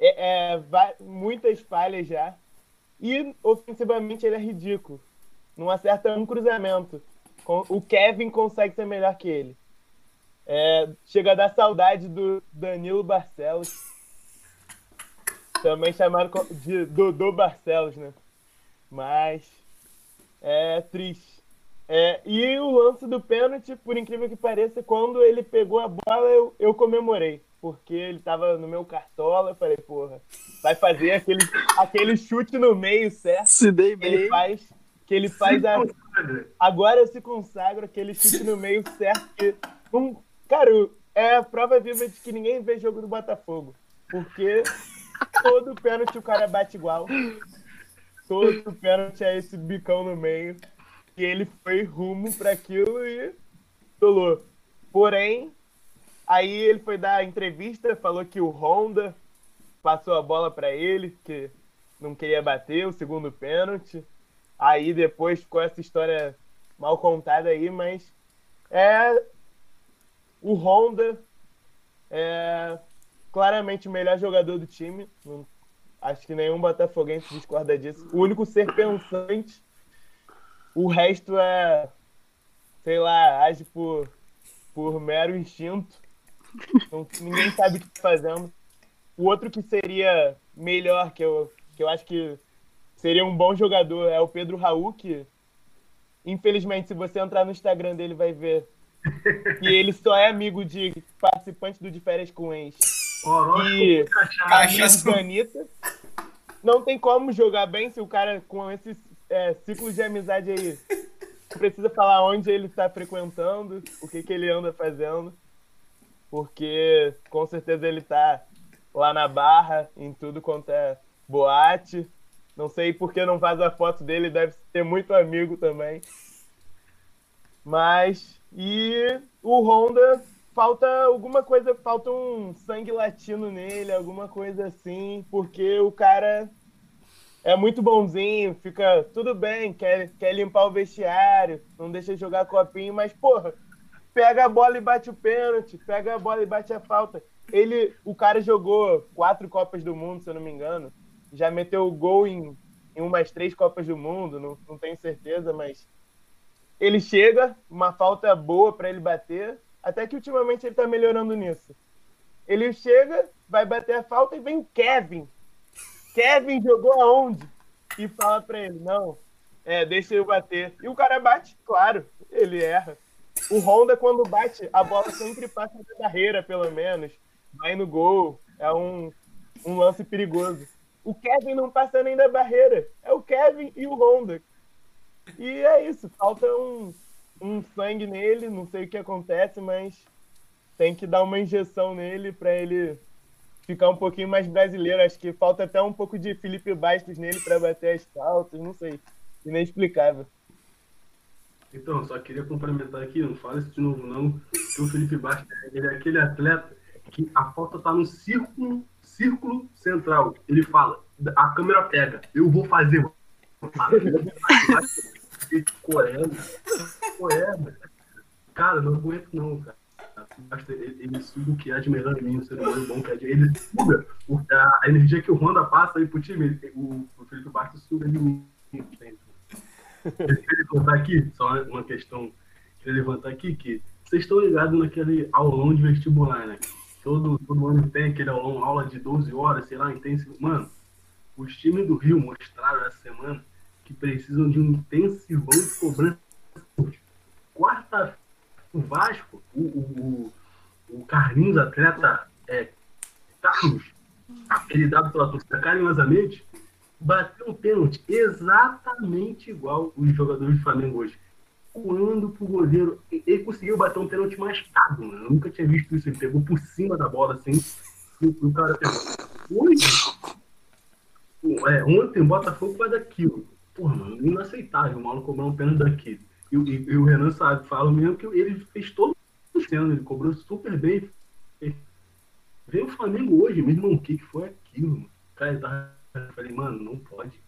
É, é, muitas falhas já. E ofensivamente ele é ridículo. Não acerta um cruzamento. O Kevin consegue ser melhor que ele. É, chega a dar saudade do Danilo Barcelos. Também chamado de Dodô Barcelos, né? Mas é triste. É, e o lance do pênalti, por incrível que pareça, quando ele pegou a bola, eu, eu comemorei. Porque ele tava no meu cartola, eu falei, porra, vai fazer aquele, aquele chute no meio, certo? Se dei bem. Ele faz, que ele faz a. Agora eu se consagro aquele chute no meio certo. Que, um, cara, é a prova viva de que ninguém vê jogo do Botafogo. Porque todo pênalti o cara bate igual. Todo pênalti é esse bicão no meio. E ele foi rumo para aquilo e tolou. Porém, aí ele foi dar a entrevista, falou que o Honda passou a bola para ele, que não queria bater o segundo pênalti. Aí depois ficou essa história mal contada aí, mas é o Honda é claramente o melhor jogador do time. acho que nenhum botafoguense discorda disso. O único ser pensante o resto é, sei lá, age por, por mero instinto. Então, ninguém sabe o que está fazendo. O outro que seria melhor, que eu, que eu acho que seria um bom jogador, é o Pedro Raul, que infelizmente, se você entrar no Instagram dele, vai ver que ele só é amigo de participantes do De Férias com Ex. E cachaça da Anitta. Não tem como jogar bem se o cara com esses é, ciclo de amizade aí. Precisa falar onde ele está frequentando, o que, que ele anda fazendo. Porque com certeza ele está lá na barra, em tudo quanto é boate. Não sei por que não faz a foto dele, deve ter muito amigo também. Mas, e o Honda, falta alguma coisa, falta um sangue latino nele, alguma coisa assim, porque o cara é muito bonzinho, fica tudo bem, quer, quer limpar o vestiário, não deixa jogar copinho, mas, porra, pega a bola e bate o pênalti, pega a bola e bate a falta. Ele, o cara jogou quatro Copas do Mundo, se eu não me engano, já meteu gol em, em umas três Copas do Mundo, não, não tenho certeza, mas ele chega, uma falta boa para ele bater, até que ultimamente ele tá melhorando nisso. Ele chega, vai bater a falta e vem o Kevin, Kevin jogou aonde? E fala pra ele, não, é, deixa eu bater. E o cara bate, claro, ele erra. O Honda, quando bate, a bola sempre passa da barreira, pelo menos. Vai no gol. É um, um lance perigoso. O Kevin não passa nem da barreira. É o Kevin e o Honda. E é isso. Falta um, um sangue nele. Não sei o que acontece, mas tem que dar uma injeção nele para ele ficar um pouquinho mais brasileiro. Acho que falta até um pouco de Felipe Bastos nele para bater as faltas, não sei. Inexplicável. Então, só queria complementar aqui, não fala isso de novo não, que o Felipe Bastos ele é aquele atleta que a falta tá no círculo, círculo central. Ele fala, a câmera pega, eu vou fazer. Correndo. Correndo. Cara, não aguento não, cara ele, ele suga o que há de melhor em mim, o ser humano bom que é de Ele suga a, energia que o Honda passa aí pro time, o, o Felipe Bastos suga de mim. Queria levantar aqui, só uma questão que levantar aqui, que vocês estão ligados naquele aulão de vestibular, né? Todo, todo ano tem aquele aulão, aula de 12 horas, sei lá, intensivo. Mano, os times do Rio mostraram essa semana que precisam de um intensivão de cobrança. Quarta O Vasco, o, o, o Carlinhos, atleta é, Carlos, apelidado pela torcida carinhosamente, bateu um pênalti exatamente igual os jogadores do Flamengo hoje. Voando pro goleiro. Ele conseguiu bater um pênalti mascado, mano. Eu nunca tinha visto isso. Ele pegou por cima da bola assim. E o cara pegou. Hoje, é, ontem o Botafogo faz aquilo. Porra, mano, inaceitável. O maluco cobrou um pênalti daqui. E, e, e, o Renan sabe, fala mesmo que ele fez todo o cena, ele cobrou super bem. Veio o Flamengo hoje, meu irmão, o que, que foi aquilo? Mano? Cara, eu falei, mano, não pode.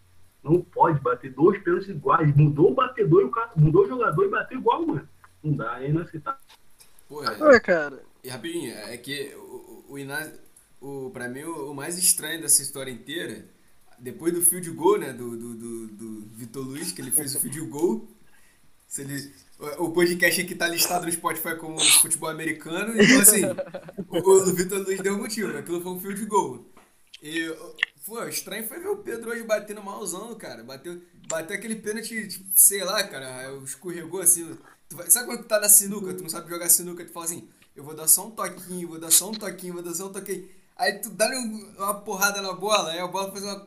Não pode bater dois pênaltis iguais. Mudou o batedor e o cara, mudou o jogador e bateu igual, mano. Não dá, é inaceitável. Porra, Ué, cara. E rapidinho, é que o, o, Inácio, o, pra mim, o, o, mais estranho dessa história inteira, depois do field goal, né, do, do, do, do Vitor Luiz, que ele fez o field goal, se ele, o podcast aqui tá listado no Spotify como futebol americano, então assim, o, o Vitor Luiz deu um motivo, aquilo foi um field goal. E, pô, estranho foi ver o Pedro hoje batendo malzão, cara. Bateu, bateu aquele pênalti, tipo, sei lá, cara, escorregou assim. Vai, sabe quando tu tá na sinuca, tu não sabe jogar sinuca, tu fala assim, eu vou dar só um toquinho, vou dar só um toquinho, vou dar só um toquinho. Aí tu dá uma porrada na bola, aí a bola faz uma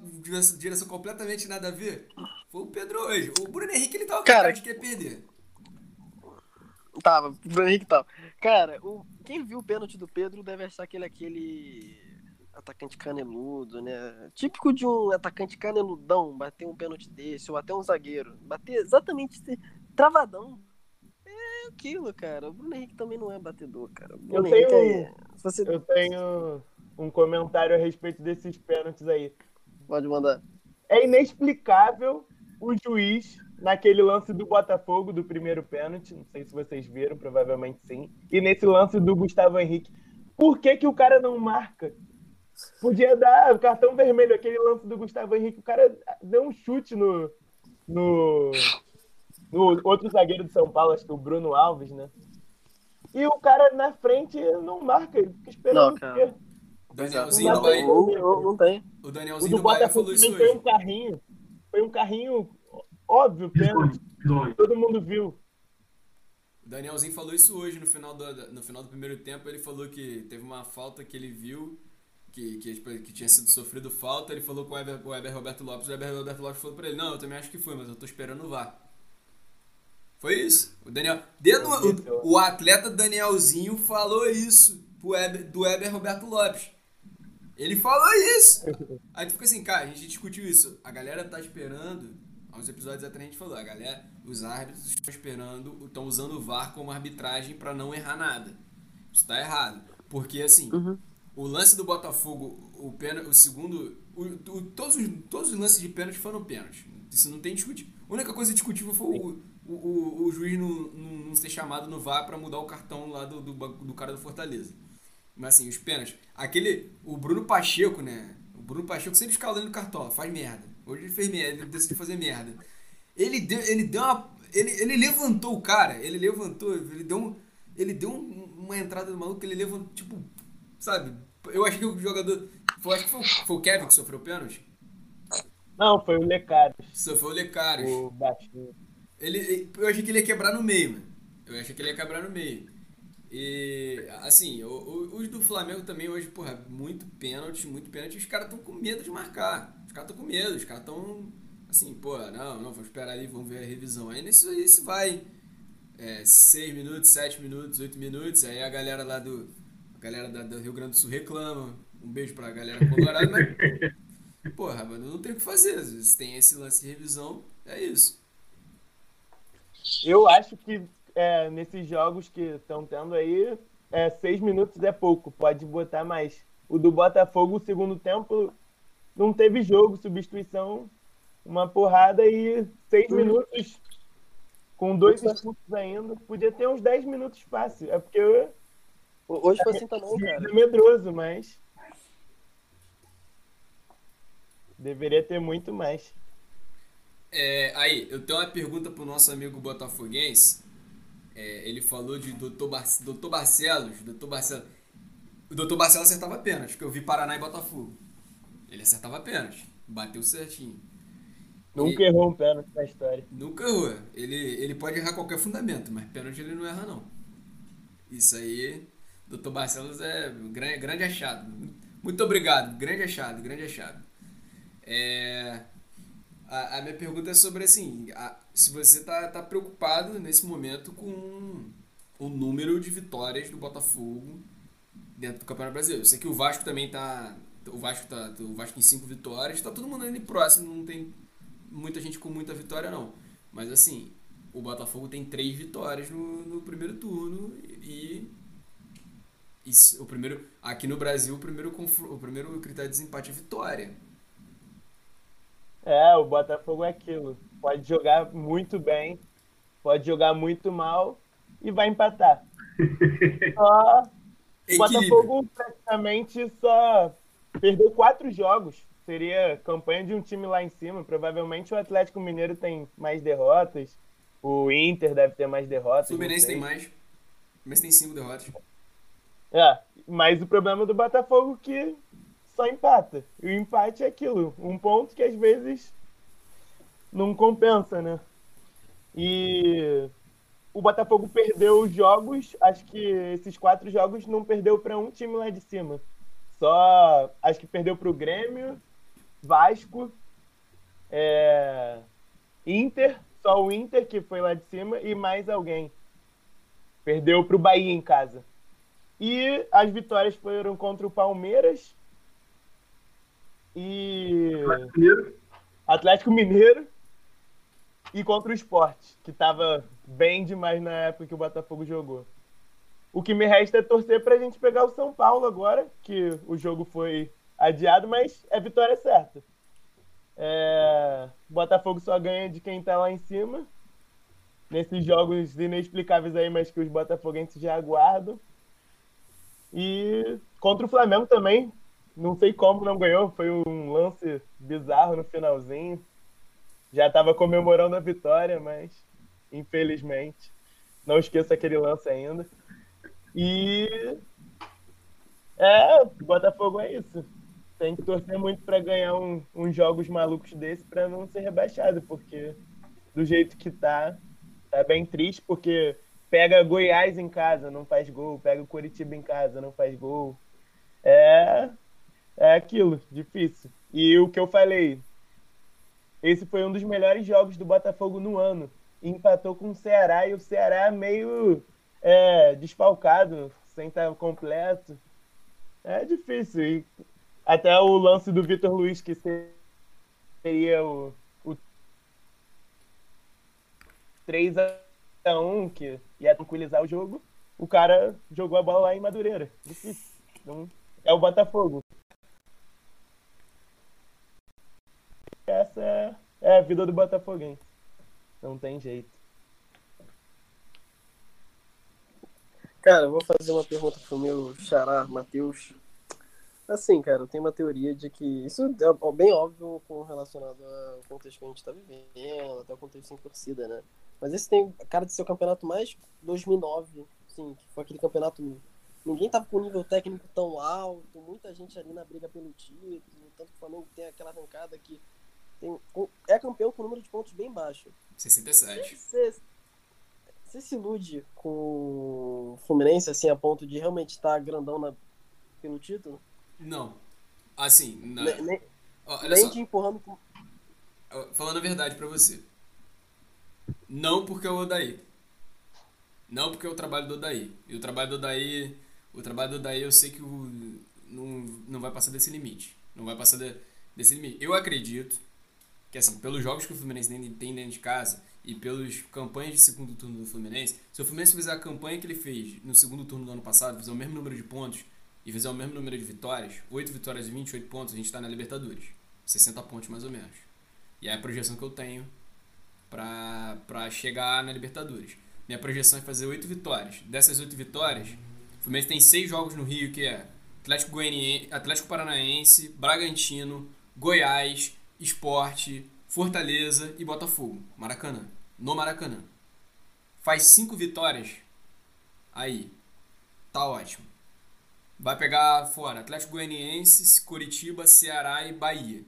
direção completamente nada a ver. Foi o Pedro hoje. O Bruno Henrique, ele tava cara, de quer perder. Tava, o Bruno Henrique tava. Cara, o, quem viu o pênalti do Pedro deve achar aquele aquele atacante caneludo, né? Típico de um atacante caneludão bater um pênalti desse, ou até um zagueiro. Bater exatamente travadão. É aquilo, cara. O Bruno Henrique também não é batedor, cara. O eu tenho, é... Você... eu tenho um comentário a respeito desses pênaltis aí. Pode mandar. É inexplicável o juiz naquele lance do Botafogo, do primeiro pênalti, não sei se vocês viram, provavelmente sim, e nesse lance do Gustavo Henrique. Por que, que o cara não marca? Podia dar cartão vermelho, aquele lance do Gustavo Henrique, o cara deu um chute no, no, no outro zagueiro de São Paulo, acho que o Bruno Alves, né? E o cara na frente não marca, ele fica esperando. Não, cara. O Danielzinho do Bahia. Não, não tem. O Danielzinho o do, Bahia falou isso foi um carrinho. Foi um carrinho óbvio, pênalti. Todo mundo viu. O Danielzinho falou isso hoje no final, do, no final do primeiro tempo. Ele falou que teve uma falta que ele viu que, que, tipo, que tinha sido sofrido falta, ele falou com o Weber, o Weber Roberto Lopes, o Weber Roberto Lopes falou pra ele, não, eu também acho que foi, mas eu tô esperando o VAR. Foi isso. O Daniel. Dentro, o, o atleta Danielzinho falou isso pro Weber, do Weber Roberto Lopes. Ele falou isso! Aí tu fica assim, cara, a gente discutiu isso. A galera tá esperando. Há uns episódios atrás a gente falou, a galera, os árbitros estão esperando, estão usando o VAR como arbitragem para não errar nada. Isso tá errado. Porque assim, uhum o lance do Botafogo, o, pênalti, o segundo. O, o, todos, os, todos os lances de pênalti foram pênalti. Isso não tem discutir. A única coisa discutível foi o, o, o, o, juiz não, não, não, ser chamado no VAR para mudar o cartão lá do, do, do, cara do Fortaleza. Mas assim, os pênaltis. Aquele. O Bruno Pacheco, né? O Bruno Pacheco sempre escalando no cartola, faz merda. Hoje ele fez merda, ele decidiu fazer merda. Ele deu, ele deu uma. Ele, ele levantou o cara, ele levantou, ele deu um, Ele deu uma entrada do maluco, ele levantou, tipo, sabe? Eu acho que o jogador. Foi, acho que foi, foi o Kevin que sofreu o pênalti. Não, foi o Lecaros. Sofreu o Lecaros. O baixinho. Ele, eu achei que ele ia quebrar no meio, mano. Eu achei que ele ia quebrar no meio. E, assim, os do Flamengo também hoje, porra, muito pênalti, muito pênalti. Os caras estão com medo de marcar. Os caras estão com medo, os caras estão assim, pô, não, não, vamos esperar ali, vamos ver a revisão. Aí nisso aí se vai 6 é, minutos, 7 minutos, 8 minutos, aí a galera lá do, a galera da, do Rio Grande do Sul reclama. Um beijo pra galera colorada, mas. Porra, mano, não tem o que fazer. Vezes tem esse lance de revisão, é isso. Eu acho que é, nesses jogos que estão tendo aí, é, seis minutos é pouco, pode botar mais. O do Botafogo, o segundo tempo, não teve jogo, substituição, uma porrada e seis uhum. minutos com dois expulsos ainda. Podia ter uns dez minutos fácil. É porque eu, Hoje foi assim também, cara. É medroso, mas. Deveria ter muito mais. É, aí, eu tenho uma pergunta pro nosso amigo botafoguense. É, ele falou de Dr. Bar Dr. Barcelos. Dr. Barcelos. O Dr. Barcelos acertava pênalti, que eu vi Paraná e Botafogo. Ele acertava pênalti. Bateu certinho. Nunca e... errou um pênalti na história. Nunca errou. Ele, ele pode errar qualquer fundamento, mas pênalti ele não erra, não. Isso aí, doutor Barcelos é grande, grande achado. Muito obrigado, grande achado, grande achado. É, a, a minha pergunta é sobre assim, a, se você tá, tá preocupado nesse momento com o número de vitórias do Botafogo dentro do Campeonato Brasileiro. Eu sei que o Vasco também tá. O Vasco tá. O Vasco em cinco vitórias, tá todo mundo ali próximo, não tem muita gente com muita vitória não. Mas assim, o Botafogo tem três vitórias no, no primeiro turno e, e, o primeiro aqui no Brasil o primeiro o primeiro critério de desempate é vitória. É, o Botafogo é aquilo. Pode jogar muito bem, pode jogar muito mal e vai empatar. Só o Botafogo praticamente só perdeu quatro jogos. Seria campanha de um time lá em cima. Provavelmente o Atlético Mineiro tem mais derrotas. O Inter deve ter mais derrotas. O Fluminense tem mais. O Fluminense tem cinco derrotas. É, mas o problema do Botafogo é que só empata. E o empate é aquilo, um ponto que às vezes não compensa, né? E o Botafogo perdeu os jogos, acho que esses quatro jogos não perdeu para um time lá de cima. Só acho que perdeu para o Grêmio, Vasco, é, Inter, só o Inter que foi lá de cima e mais alguém. Perdeu para o Bahia em casa. E as vitórias foram contra o Palmeiras e Atlético Mineiro, Atlético Mineiro e contra o Sport, que estava bem demais na época que o Botafogo jogou. O que me resta é torcer para a gente pegar o São Paulo agora, que o jogo foi adiado, mas é vitória certa. É... Botafogo só ganha de quem está lá em cima. Nesses jogos inexplicáveis aí, mas que os botafoguenses já aguardam. E contra o Flamengo também. Não sei como não ganhou. Foi um lance bizarro no finalzinho. Já estava comemorando a vitória, mas infelizmente. Não esqueça aquele lance ainda. E é, Botafogo é isso. Tem que torcer muito para ganhar um, uns jogos malucos desse para não ser rebaixado, porque do jeito que tá, tá bem triste, porque pega Goiás em casa, não faz gol, pega Curitiba em casa, não faz gol. É, é aquilo, difícil. E o que eu falei, esse foi um dos melhores jogos do Botafogo no ano. Empatou com o Ceará e o Ceará meio é, desfalcado, sem estar completo. É difícil. E até o lance do Vitor Luiz, que seria o, o 3 a 1 que ia tranquilizar o jogo, o cara jogou a bola lá em Madureira. Difícil. Então, é o Botafogo. Essa é, é a vida do Botafoguense. Não tem jeito. Cara, eu vou fazer uma pergunta pro meu xará, Matheus. Assim, cara, eu tenho uma teoria de que isso é bem óbvio com relacionado ao contexto que a gente tá vivendo, até o contexto sem torcida, né? Mas esse tem cara de ser o campeonato mais 2009, assim, que foi aquele campeonato ninguém tava com nível técnico tão alto, muita gente ali na briga pelo título, tanto que o Flamengo tem aquela arrancada que tem, é campeão com um número de pontos bem baixo. 67. Você, você se ilude com o Fluminense, assim, a ponto de realmente estar grandão na, pelo título? Não. Assim, não. Nem, nem, nem te empurrando com... Falando a verdade para você. Não porque é o Odaí. Não porque é o trabalho do Odaí. E o trabalho do Odaí... O trabalho do Odaí eu sei que o, não, não vai passar desse limite. Não vai passar de, desse limite. Eu acredito que assim, pelos jogos que o Fluminense tem dentro de casa e pelas campanhas de segundo turno do Fluminense, se o Fluminense fizer a campanha que ele fez no segundo turno do ano passado, fizer o mesmo número de pontos e fizer o mesmo número de vitórias, 8 vitórias e 28 pontos, a gente está na Libertadores. 60 pontos mais ou menos. E é a projeção que eu tenho para chegar na Libertadores. Minha projeção é fazer 8 vitórias. Dessas 8 vitórias, o Fluminense tem 6 jogos no Rio, que é Atlético, Goianiense, Atlético Paranaense, Bragantino, Goiás, Esporte, Fortaleza e Botafogo. Maracanã. No Maracanã. Faz cinco vitórias. Aí. Tá ótimo. Vai pegar fora Atlético Goianiense, Curitiba, Ceará e Bahia.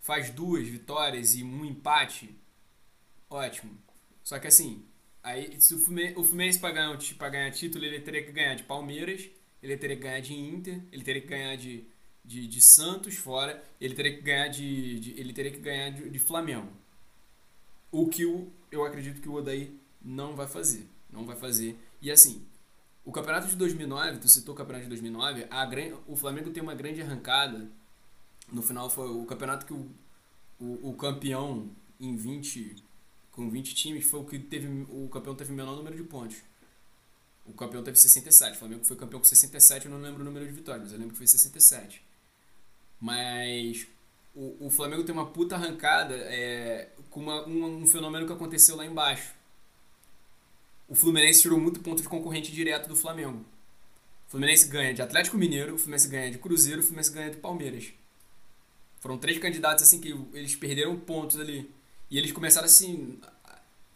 Faz duas vitórias e um empate. Ótimo. Só que assim, Aí, se o Fluminense, o Fluminense para ganhar, pra ganhar título, ele teria que ganhar de Palmeiras, ele teria que ganhar de Inter, ele teria que ganhar de, de, de Santos fora, ele teria que ganhar de, de ele teria que ganhar de, de Flamengo. O que o, eu acredito que o Odaí não vai fazer. Não vai fazer. E assim, o campeonato de 2009, tu citou o campeonato de 2009, a, o Flamengo tem uma grande arrancada. No final foi o campeonato que o, o, o campeão em 20 com 20 times foi o que teve o campeão teve o menor número de pontos. O campeão teve 67. O Flamengo foi campeão com 67, eu não lembro o número de vitórias, mas eu lembro que foi 67. Mas o, o Flamengo tem uma puta arrancada é, com uma, um, um fenômeno que aconteceu lá embaixo. O Fluminense tirou muito ponto de concorrente direto do Flamengo. O Fluminense ganha de Atlético Mineiro, o Fluminense ganha de Cruzeiro, o Fluminense ganha de Palmeiras. Foram três candidatos assim que eles perderam pontos ali. E eles começaram assim.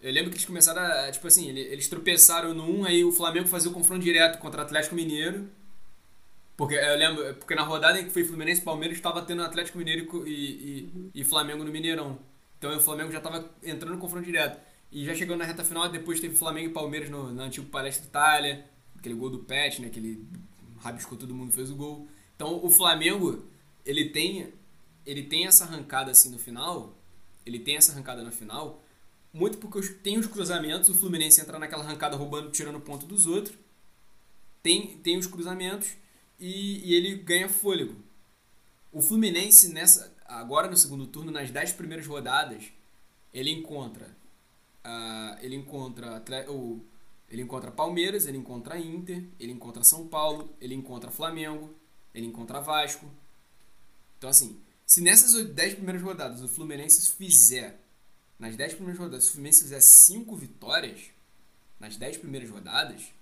Eu lembro que eles começaram a. Tipo assim, eles tropeçaram no 1, aí o Flamengo fazia o confronto direto contra o Atlético Mineiro. Porque eu lembro, porque na rodada em que foi Fluminense Palmeiras estava tendo Atlético Mineiro e, e, e, Flamengo no Mineirão. Então o Flamengo já estava entrando no confronto direto. E já chegando na reta final, depois teve Flamengo e Palmeiras no, no antigo Palestra Itália, aquele gol do Pet, né? Aquele rabiscou todo mundo fez o gol. Então o Flamengo, ele tem ele tem essa arrancada assim no final, ele tem essa arrancada no final, muito porque tem os cruzamentos, o Fluminense entra naquela arrancada roubando, tirando ponto dos outros. Tem, tem os cruzamentos e, e ele ganha fôlego. O Fluminense, nessa agora no segundo turno, nas 10 primeiras rodadas, ele encontra. Uh, ele encontra o, ele encontra Palmeiras, ele encontra Inter, ele encontra São Paulo, ele encontra Flamengo, ele encontra Vasco. Então, assim, se nessas 10 primeiras rodadas o Fluminense fizer, nas 10 primeiras rodadas, se o Fluminense fizer 5 vitórias, nas 10 primeiras rodadas,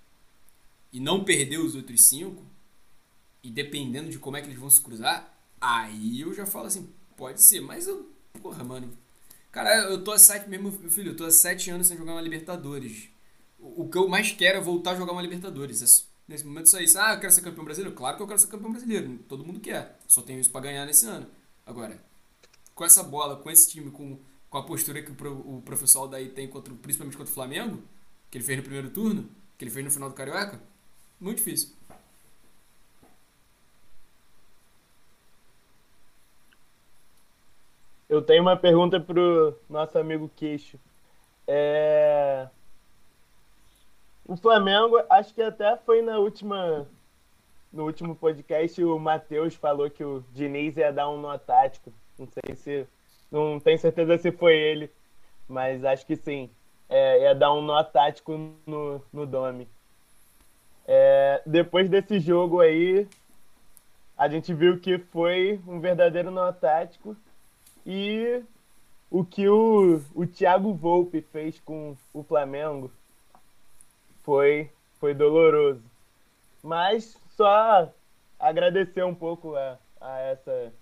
e não perder os outros 5, e dependendo de como é que eles vão se cruzar, aí eu já falo assim, pode ser, mas eu, porra, mano. Cara, eu tô há sete mesmo, filho, eu tô há sete anos sem jogar uma Libertadores. O, o que eu mais quero é voltar a jogar uma Libertadores. É, nesse momento só isso. Ah, eu quero ser campeão brasileiro? Claro que eu quero ser campeão brasileiro. Todo mundo quer. Só tenho isso para ganhar nesse ano. Agora, com essa bola, com esse time, com, com a postura que o, o professor daí tem, contra, principalmente contra o Flamengo, que ele fez no primeiro turno, que ele fez no final do Carioca, muito difícil. Eu tenho uma pergunta pro nosso amigo Queixo. É... O Flamengo, acho que até foi na última no último podcast o Matheus falou que o Diniz ia dar um nó tático. Não sei se. Não tenho certeza se foi ele, mas acho que sim. É, ia dar um nó tático no, no Domi. É, depois desse jogo aí, a gente viu que foi um verdadeiro nó tático e o que o, o Thiago Volpe fez com o Flamengo foi, foi doloroso. Mas só agradecer um pouco a, a essa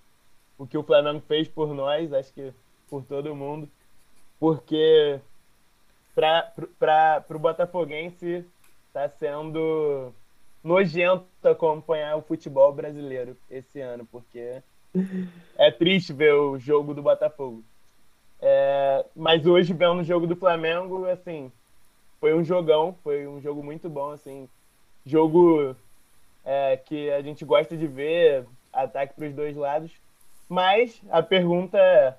o que o Flamengo fez por nós, acho que por todo mundo, porque para o Botafoguense está sendo nojento acompanhar o futebol brasileiro esse ano, porque é triste ver o jogo do Botafogo. É, mas hoje, vendo o jogo do Flamengo, assim, foi um jogão, foi um jogo muito bom, assim, jogo é, que a gente gosta de ver ataque para os dois lados. Mas a pergunta é: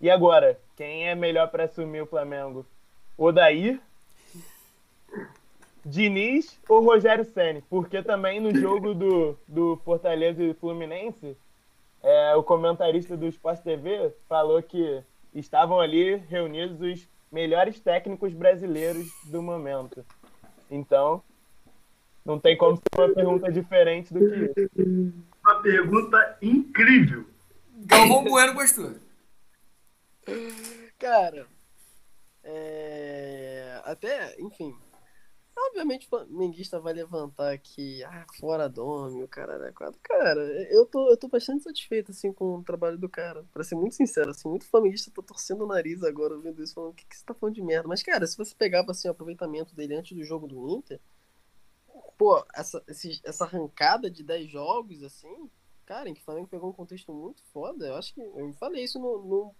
e agora? Quem é melhor para assumir o Flamengo? Odair, Diniz ou Rogério Ceni? Porque também no jogo do, do Fortaleza e Fluminense, é, o comentarista do Sport TV falou que estavam ali reunidos os melhores técnicos brasileiros do momento. Então, não tem como ser uma pergunta diferente do que isso. Uma pergunta incrível. Galvão Bueno gostou. Cara, é... até, enfim, obviamente o flamenguista vai levantar aqui, ah, fora Dome, o cara é quadro. Cara, eu tô, eu tô bastante satisfeito, assim, com o trabalho do cara. Pra ser muito sincero, assim, muito flamenguista tá torcendo o nariz agora vendo isso, falando, o que, que você tá falando de merda? Mas, cara, se você pegava, assim, o aproveitamento dele antes do jogo do Inter, pô, essa, esse, essa arrancada de 10 jogos, assim, cara, em que o Flamengo pegou um contexto muito foda, eu acho que. Eu falei isso no, no,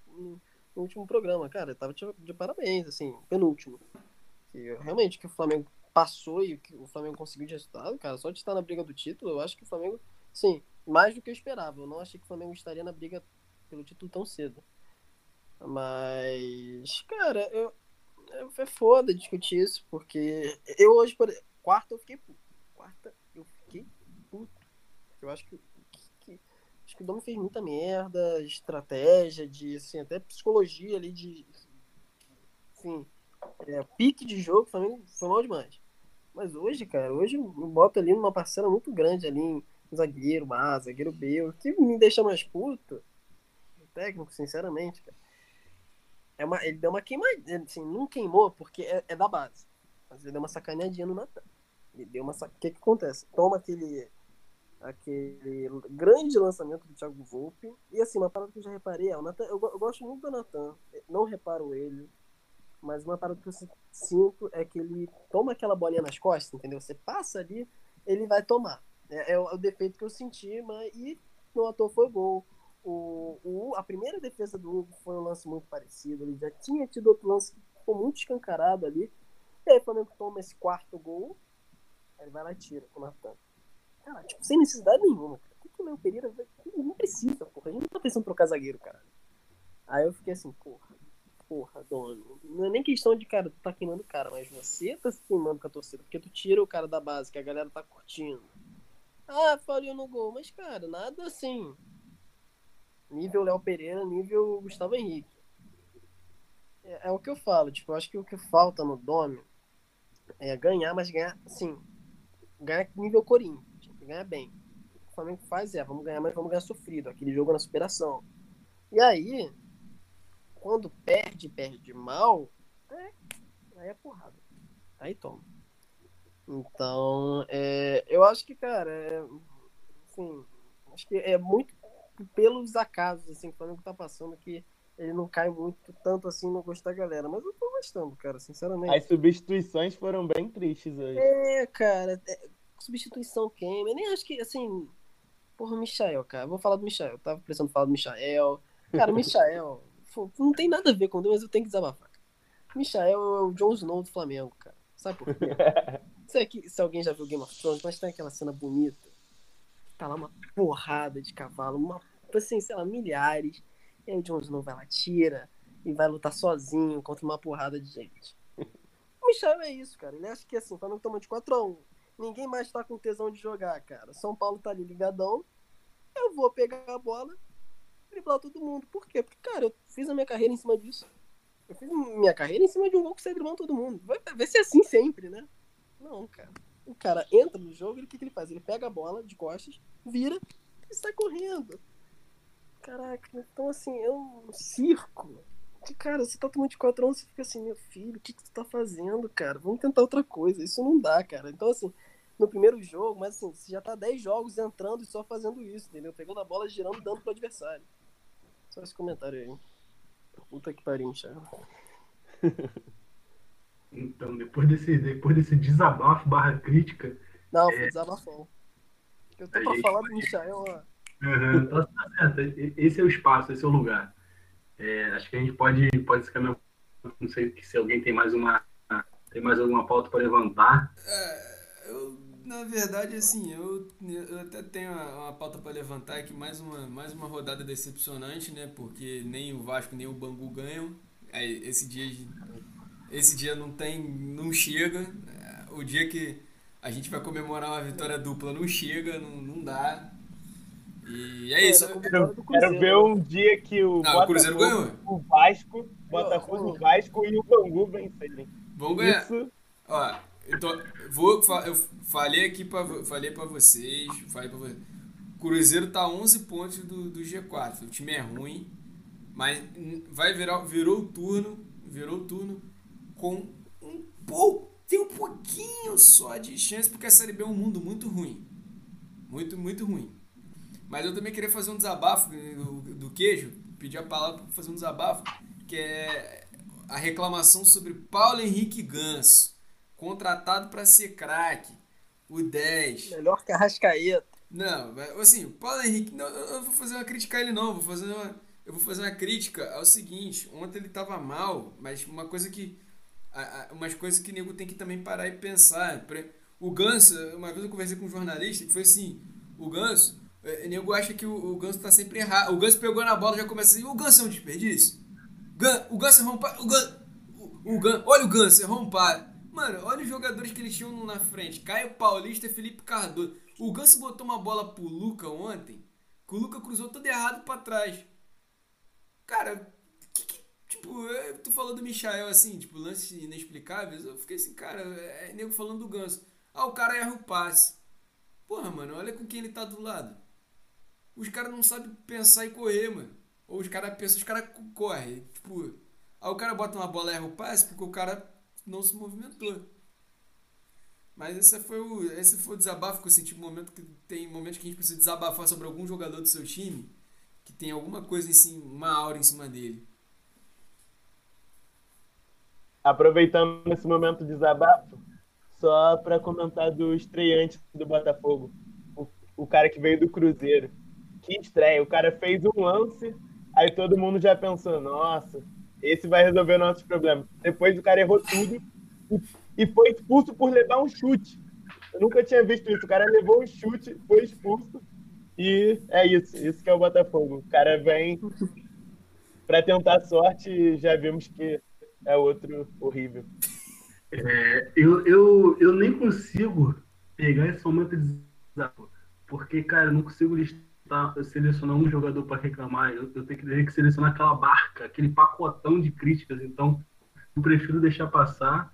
no último programa, cara, eu tava de, de, parabéns, assim, penúltimo. que realmente que o Flamengo passou e o Flamengo conseguiu de resultado, cara, só de estar na briga do título, eu acho que o Flamengo, sim, mais do que eu esperava. Eu não achei que o Flamengo estaria na briga pelo título tão cedo. Mas, cara, eu, é foda discutir isso, porque eu hoje, por quarta, eu fiquei puto. Quarta, eu fiquei puto. Eu acho que, que, acho que o Dom fez muita merda, estratégia, de, assim, até psicologia ali, de, assim, é, pique de jogo, Flamengo foi mal demais. Mas hoje, cara, hoje eu boto ali numa parcela muito grande ali em zagueiro A, zagueiro B, o que me deixa mais puto, o técnico, sinceramente, cara é uma, ele deu uma queimadinha, assim, não queimou porque é, é, da base. Mas ele deu uma sacaneadinha no Natan. Ele deu uma O que que acontece? Toma aquele aquele grande lançamento do Thiago Volpe. E assim, uma parada que eu já reparei, é, o Nathan, eu, eu gosto muito do Natan, não reparo ele, mas uma parada que eu sinto é que ele toma aquela bolinha nas costas, entendeu? Você passa ali, ele vai tomar. É, é, o, é o, defeito que eu senti, mas e no ator foi gol. O, o, a primeira defesa do Hugo foi um lance muito parecido. Ele já tinha tido outro lance que ficou muito escancarado ali. E aí, o Flamengo toma esse quarto gol, ele vai lá e tira com o Natan. Cara, tipo, sem necessidade nenhuma. Cara. O que o Léo Pereira não precisa, porra. A gente não tá pensando trocar zagueiro, cara. Aí eu fiquei assim, porra, porra, dono. Não é nem questão de, cara, tu tá queimando o cara, mas você tá se queimando com a torcida, porque tu tira o cara da base, que a galera tá curtindo. Ah, falhou no gol, mas, cara, nada assim Nível Léo Pereira, nível Gustavo Henrique. É, é, o que eu falo, tipo, eu acho que o que falta no Dome é ganhar, mas ganhar, assim, ganhar nível Corinthians, ganhar bem. O Flamengo faz é, vamos ganhar, mas vamos ganhar sofrido, aquele jogo na superação. E aí, quando perde, perde mal, é, aí é porrada. Aí toma. Então, é, eu acho que, cara, é, assim, acho que é muito pelos acasos, assim, que o Flamengo tá passando, que ele não cai muito, tanto assim no gosto da galera. Mas eu tô gostando, cara, sinceramente. As substituições foram bem tristes hoje. É, cara, é, substituição queima. Eu nem acho que, assim. Porra, o Michael, cara. Vou falar do Michael. Eu tava precisando falar do Michael. Cara, o Michael. Não tem nada a ver com Deus, mas eu tenho que desabafar. Michael é o Jon Snow do Flamengo, cara. Sabe por quê? Que se alguém já viu Game of Thrones, mas tem aquela cena bonita tá lá uma porrada de cavalo, uma, assim, sei lá, milhares. E aí o Jon Snow vai lá, tira e vai lutar sozinho contra uma porrada de gente. O Michel é isso, cara. Ele acha que assim, quando toma de 4x1, ninguém mais tá com tesão de jogar, cara. São Paulo tá ali ligadão. Eu vou pegar a bola driblar todo mundo. Por quê? Porque, cara, eu fiz a minha carreira em cima disso. Eu fiz minha carreira em cima de um gol que sai driblando todo mundo. Vai, vai ser assim sempre, né? Não, cara o cara entra no jogo e o que, que ele faz? Ele pega a bola de costas, vira e sai correndo. Caraca, então assim, é um circo. Que, cara, você tá tomando de 4 anos, você fica assim, meu filho, o que, que tu tá fazendo, cara? Vamos tentar outra coisa. Isso não dá, cara. Então, assim, no primeiro jogo, mas assim, você já tá 10 jogos entrando e só fazendo isso, entendeu? Pegando a bola, girando, dando pro adversário. Só esse comentário aí. Puta que pariu, Thiago. Então, depois desse, depois desse desabafo barra crítica. Não, foi é... desabafão. Eu tô pra gente... falar do Michael, ó. Uhum, tá certo. Esse é o espaço, esse é o lugar. É, acho que a gente pode, pode se caminhar. Não sei se alguém tem mais uma. Tem mais alguma pauta para levantar. É, na verdade, assim, eu, eu até tenho uma, uma pauta para levantar aqui, mais uma, mais uma rodada decepcionante, né? Porque nem o Vasco nem o Bangu ganham. Aí, esse dia esse dia não tem, não chega. O dia que a gente vai comemorar uma vitória dupla não chega, não, não dá. E é isso. Eu quero, quero ver um dia que o, não, o Cruzeiro ganhou. O Vasco, Botafogo, o Vasco e o Bangu vencerem. Vamos ganhar. Isso. Ó, eu, tô, vou, eu falei aqui para falei para vocês, falei para vocês. Cruzeiro tá 11 pontos do, do G4. O time é ruim, mas vai virar virou o turno, virou o turno com um pouco, tem um pouquinho só de chance, porque a Série B é um mundo muito ruim. Muito, muito ruim. Mas eu também queria fazer um desabafo do, do queijo, pedir a palavra para fazer um desabafo, que é a reclamação sobre Paulo Henrique Ganso, contratado para ser craque, o 10. Melhor que a Rascaeta. Não, assim, Paulo Henrique, não, eu vou fazer uma crítica a ele não, vou fazer uma, eu vou fazer uma crítica ao seguinte, ontem ele estava mal, mas uma coisa que a, a, umas coisas que o nego tem que também parar e pensar. O Ganso, uma vez eu conversei com um jornalista que foi assim: o Ganso, é, o nego acha que o, o Ganso tá sempre errado. O Ganso pegou na bola já começa assim: o Ganso é um desperdício. Gan, o Ganso é rompado. O Ganso, o, o Ganso, olha o Ganso, é rompado. Mano, olha os jogadores que eles tinham na frente: Caio Paulista Felipe Cardoso. O Ganso botou uma bola pro Luca ontem, que o Luca cruzou todo errado para trás. Cara, que, que, tipo, é, tu falou do Michael assim, tipo, lances inexplicáveis. Eu fiquei assim, cara, é nego falando do Ganso. Ah, o cara erra o passe. Porra, mano, olha com quem ele tá do lado. Os caras não sabem pensar e correr, mano. Ou os caras pensam, os caras correm. Tipo, aí o cara bota uma bola e erra o passe porque o cara não se movimentou. Mas esse foi o, esse foi o desabafo que eu senti. Momento que tem momentos que a gente precisa desabafar sobre algum jogador do seu time que tem alguma coisa em cima, uma aura em cima dele. Aproveitando esse momento de desabafo, só para comentar do estreante do Botafogo, o, o cara que veio do Cruzeiro. Que estreia, o cara fez um lance, aí todo mundo já pensou, nossa, esse vai resolver nossos problemas. Depois o cara errou tudo e, e foi expulso por levar um chute. Eu nunca tinha visto isso. O cara levou um chute, foi expulso e é isso, isso que é o Botafogo. O cara vem para tentar sorte e já vimos que é outro horrível. É, eu, eu, eu nem consigo pegar esse momento de desafio, porque, cara, eu não consigo listar, selecionar um jogador para reclamar. Eu, eu tenho que, ter que selecionar aquela barca, aquele pacotão de críticas. Então, eu prefiro deixar passar.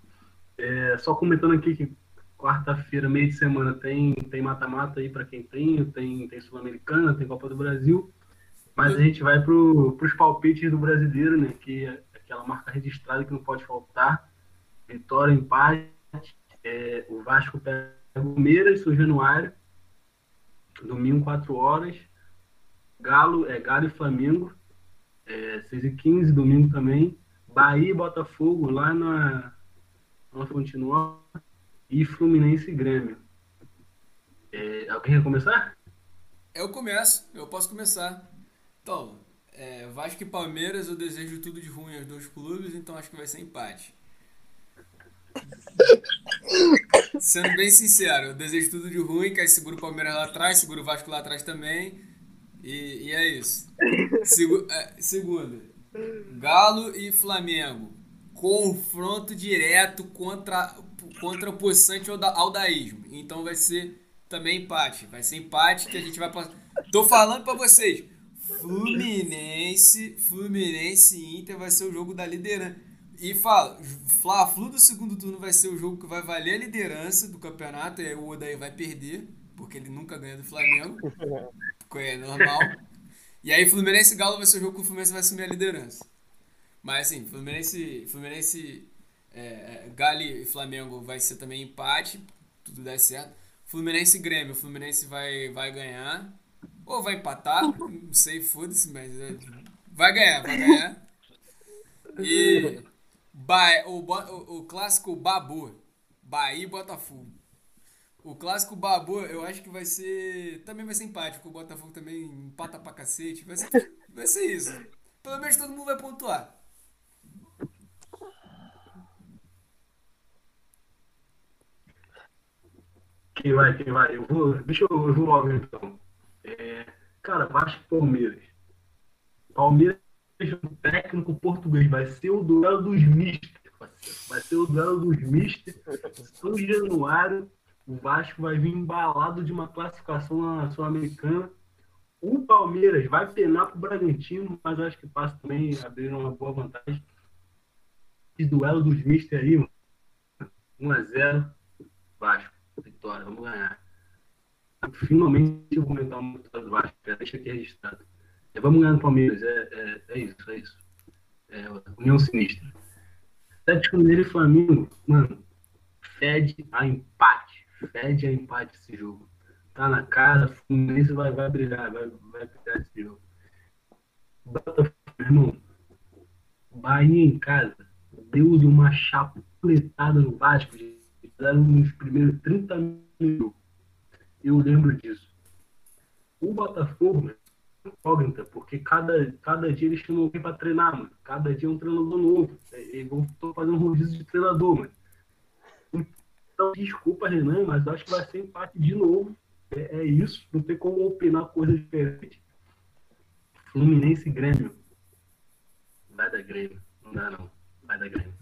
É, só comentando aqui que quarta-feira, meio de semana, tem tem mata-mata aí para quem tem, tem, tem Sul-Americana, tem Copa do Brasil. Mas a gente vai para os palpites do brasileiro, né? Que é aquela marca registrada que não pode faltar. Vitória, empate. É, o Vasco pega o Palmeiras, São Januário. Domingo, 4 horas. Galo, é Galo e Flamengo. É, 6 e 15 domingo também. Bahia e Botafogo, lá na, na Fonte Nova e Fluminense e Grêmio. É, alguém quer começar? Eu começo, eu posso começar. Então, é, Vasco e Palmeiras, eu desejo tudo de ruim aos dois clubes, então acho que vai ser empate. Sendo bem sincero, eu desejo tudo de ruim, que aí segura o Palmeiras lá atrás, segura o Vasco lá atrás também. E, e é isso. Segu, é, segundo, Galo e Flamengo. Confronto direto contra contra o possante aldaísmo. Então vai ser também empate. Vai ser empate que a gente vai passar. Tô falando para vocês. Fluminense, Fluminense e Inter vai ser o jogo da liderança. E fala, Fla-Flu do segundo turno vai ser o jogo que vai valer a liderança do campeonato. E aí o Odaí vai perder, porque ele nunca ganha do Flamengo. É normal. E aí Fluminense e Galo vai ser o jogo que o Fluminense vai assumir a liderança. Mas assim, Fluminense, Fluminense é, é, e Flamengo vai ser também empate, tudo der certo. Fluminense e Grêmio, o Fluminense vai, vai ganhar. Ou vai empatar, não sei, foda-se, mas é, vai ganhar, vai ganhar. E ba, o, o, o clássico Babu, Bahia e Botafogo. O clássico Babu, eu acho que vai ser. Também vai ser porque o Botafogo também empata pra cacete. Vai ser, vai ser isso. Pelo menos todo mundo vai pontuar. Quem vai, quem vai? Eu vou, deixa eu, eu vou logo então. É, cara, Vasco Palmeiras. Palmeiras um técnico português, vai ser o duelo dos mistos. Vai ser o duelo dos mistos. São Januário, o Vasco vai vir embalado de uma classificação na Sul-Americana. O Palmeiras vai penar para o Bragantino, mas acho que passa também, abriram uma boa vantagem. Esse duelo dos mistos aí, 1x0, Vasco vitória, vamos ganhar. Finalmente eu vou comentar do Vasco, deixa aqui registrado. É, vamos ganhar no Palmeiras, é, é, é isso, é isso. É, União Sinistra. Atlético Mineiro e Flamengo, mano, fede a empate. Fede a empate esse jogo. Tá na cara, Fluminense vai, vai brilhar, vai, vai brilhar esse jogo. Botafogo, irmão, Bahia em casa, deu-lhe uma chapuletada no Vasco, fizeram nos primeiros 30 mil. Eu lembro disso. O Botafogo, incógnita, porque cada, cada dia eles chamam alguém para treinar, mano. Cada dia é um treinador novo. É, é igual tô fazendo um rodízio de treinador, mano. Então, desculpa, Renan, mas acho que vai ser empate de novo. É, é isso, não tem como opinar coisa diferente. Fluminense e Grêmio. Vai da Grêmio. Não dá, não. Vai da Grêmio.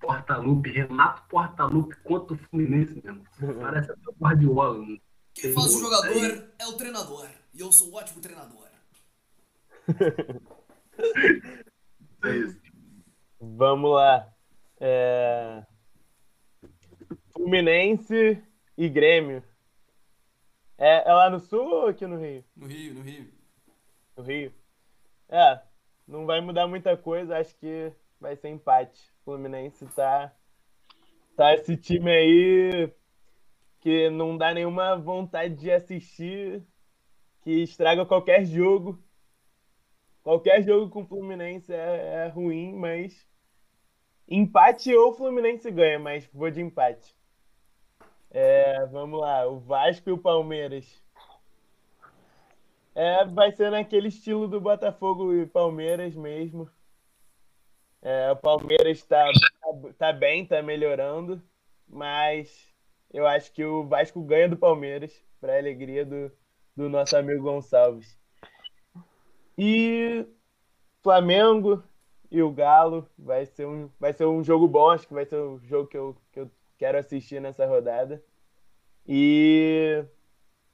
Portalupe, Renato Portalupe contra o Fluminense mesmo. Parece até o Guardiola. Quem faz o jogador é o treinador. E eu sou um ótimo treinador. É isso. Vamos lá. É... Fluminense e Grêmio. É, é lá no sul ou aqui no Rio? No Rio, no Rio. No Rio. É, não vai mudar muita coisa, acho que vai ser empate. Fluminense tá, tá esse time aí que não dá nenhuma vontade de assistir, que estraga qualquer jogo. Qualquer jogo com o Fluminense é, é ruim, mas empate ou Fluminense ganha, mas vou de empate. É, vamos lá, o Vasco e o Palmeiras. É, vai ser naquele estilo do Botafogo e Palmeiras mesmo. É, o Palmeiras está tá bem, está melhorando, mas eu acho que o Vasco ganha do Palmeiras, para alegria do, do nosso amigo Gonçalves. E Flamengo e o Galo vai ser um, vai ser um jogo bom, acho que vai ser o jogo que eu, que eu quero assistir nessa rodada. E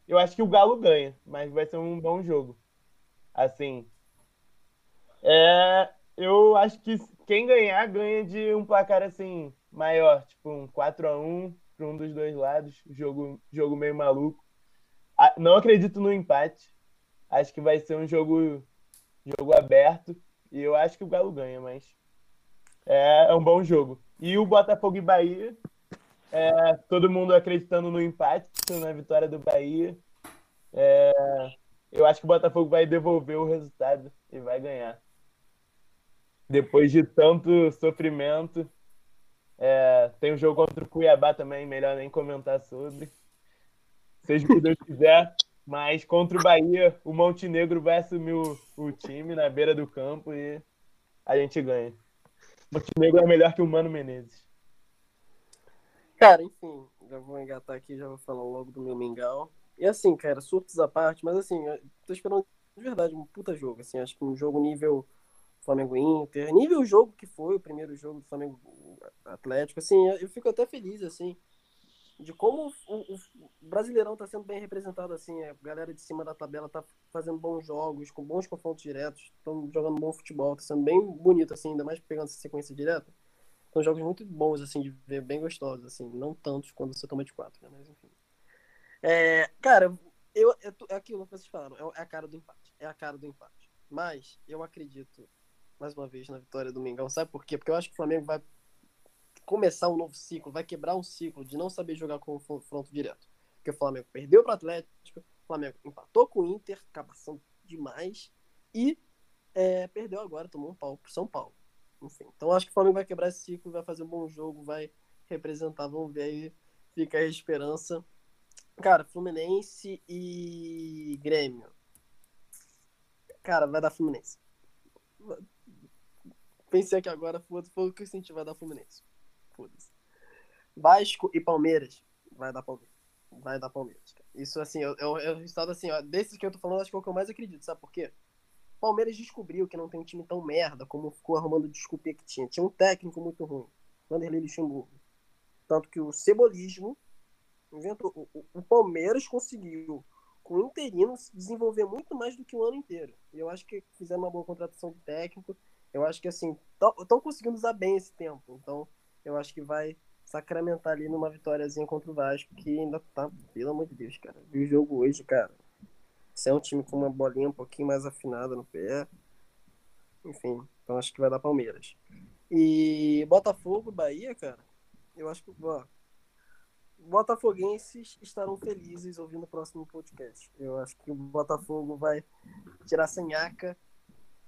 eu acho que o Galo ganha, mas vai ser um bom jogo. Assim, é, eu acho que quem ganhar, ganha de um placar assim maior, tipo um 4 a 1 para um dos dois lados, jogo, jogo meio maluco. Não acredito no empate. Acho que vai ser um jogo, jogo aberto. E eu acho que o Galo ganha, mas é, é um bom jogo. E o Botafogo e Bahia, é, todo mundo acreditando no empate, na vitória do Bahia. É, eu acho que o Botafogo vai devolver o resultado e vai ganhar. Depois de tanto sofrimento, é, tem um jogo contra o Cuiabá também, melhor nem comentar sobre. Seja o que Deus quiser. Mas contra o Bahia, o Montenegro vai assumir o, o, time na beira do campo e a gente ganha. O Montenegro é melhor que o Mano Menezes. Cara, enfim, já vou engatar aqui, já vou falar logo do meu mingau. E assim, cara, surtos à parte, mas assim, tô esperando de verdade um puta jogo. Assim, acho que um jogo nível Flamengo Inter, nível jogo que foi o primeiro jogo do Flamengo Atlético, assim, eu fico até feliz, assim, de como o, o Brasileirão tá sendo bem representado, assim, a galera de cima da tabela tá fazendo bons jogos, com bons confrontos diretos, estão jogando bom futebol, tá sendo bem bonito, assim, ainda mais pegando essa sequência direta. São jogos muito bons, assim, de ver, bem gostosos, assim, não tantos quando você toma de quatro, né, mas enfim. É, cara, eu, é aquilo que vocês falaram, é, é a cara do empate, é a cara do empate. Mas eu acredito mais uma vez na vitória do Mengão. Sabe por quê? Porque eu acho que o Flamengo vai começar um novo ciclo, vai quebrar um ciclo de não saber jogar com o confronto direto. Porque o Flamengo perdeu para o Atlético, o Flamengo empatou com o Inter, cabação demais, e é, perdeu agora, tomou um pau pro São Paulo. Enfim, então acho que o Flamengo vai quebrar esse ciclo, vai fazer um bom jogo, vai representar, vamos ver aí, fica aí a esperança. Cara, Fluminense e Grêmio. Cara, vai dar Fluminense pensei aqui agora, foi o que eu senti, vai dar Fluminense. Foda-se. Vasco e Palmeiras, vai dar Palmeiras. Vai dar Palmeiras. Cara. Isso, assim, é o resultado, assim, ó, desses que eu tô falando, acho que é o que eu mais acredito, sabe por quê? Palmeiras descobriu que não tem um time tão merda como ficou arrumando desculpa que tinha. Tinha um técnico muito ruim, Vanderlei Luxemburgo. Tanto que o cebolismo inventou. O, o Palmeiras conseguiu, com o interino, se desenvolver muito mais do que o ano inteiro. E eu acho que fizeram uma boa contratação de técnico eu acho que assim, estão conseguindo usar bem esse tempo. Então, eu acho que vai sacramentar ali numa vitóriazinha contra o Vasco, que ainda tá, pelo amor de Deus, cara. Vi o jogo hoje, cara. Se é um time com uma bolinha um pouquinho mais afinada no pé. Enfim, então acho que vai dar Palmeiras. E Botafogo, Bahia, cara. Eu acho que, ó, botafoguenses estarão felizes ouvindo o próximo podcast. Eu acho que o Botafogo vai tirar a nhaca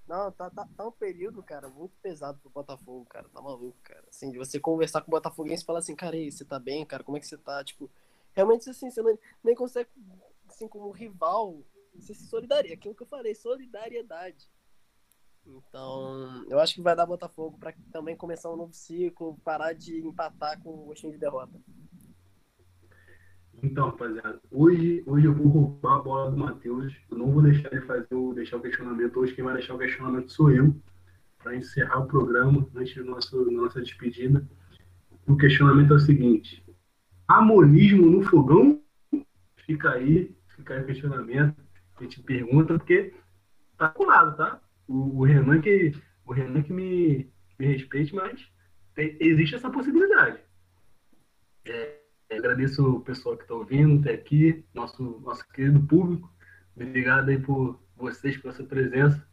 não, tá, tá, tá um período, cara, muito pesado pro Botafogo, cara. Tá maluco, cara. Assim, de você conversar com o Botafoguense e falar assim, cara, aí, você tá bem, cara? Como é que você tá? Tipo, realmente, assim, você não, nem consegue, assim, como rival, se solidaria, aquilo que eu falei, solidariedade. Então, eu acho que vai dar Botafogo para também começar um novo ciclo, parar de empatar com o gostinho de derrota. Então, rapaziada, hoje, hoje eu vou roubar a bola do Matheus. Eu não vou deixar ele fazer o, deixar o questionamento. Hoje quem vai deixar o questionamento sou eu, para encerrar o programa antes da nossa, nossa despedida. O questionamento é o seguinte: amonismo no fogão? Fica aí, fica aí o questionamento. A gente pergunta, porque tá colado, tá? O, o Renan que, o Renan que me, me respeite, mas tem, existe essa possibilidade. É, agradeço o pessoal que está ouvindo até aqui, nosso, nosso querido público. Obrigado aí por vocês, por essa presença.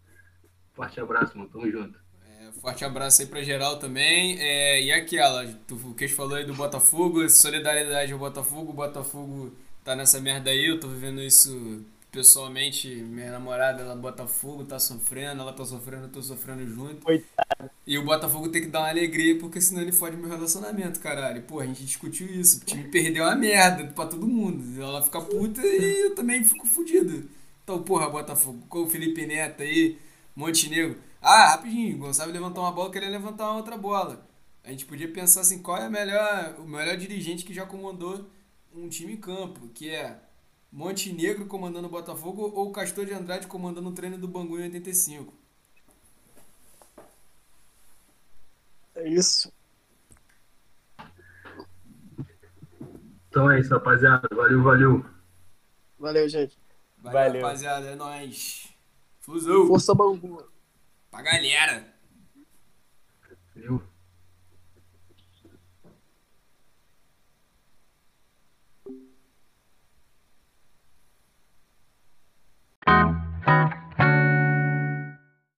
Forte abraço, mano. Tamo junto. É, forte abraço aí pra geral também. É, e aquela, tu, o que falou aí do Botafogo, solidariedade ao Botafogo. O Botafogo tá nessa merda aí, eu tô vivendo isso pessoalmente, minha namorada, ela Botafogo, tá sofrendo, ela tá sofrendo, eu tô sofrendo junto. Coitado. E o Botafogo tem que dar uma alegria, porque senão ele fode meu relacionamento, caralho. Pô, a gente discutiu isso. O time perdeu a merda pra todo mundo. Ela fica puta e eu também fico fudido. Então, porra, Botafogo, com o Felipe Neto aí, Montenegro. Ah, rapidinho, Gonçalo levantou uma bola, queria levantar uma outra bola. A gente podia pensar assim, qual é a melhor, o melhor dirigente que já comandou um time em campo, que é Montenegro comandando o Botafogo ou Castor de Andrade comandando o treino do Bangu em 85? É isso. Então é isso, rapaziada. Valeu, valeu. Valeu, gente. Valeu, Valeu. rapaziada, é nóis. Fusão. Força Bangu. Pra galera. Valeu.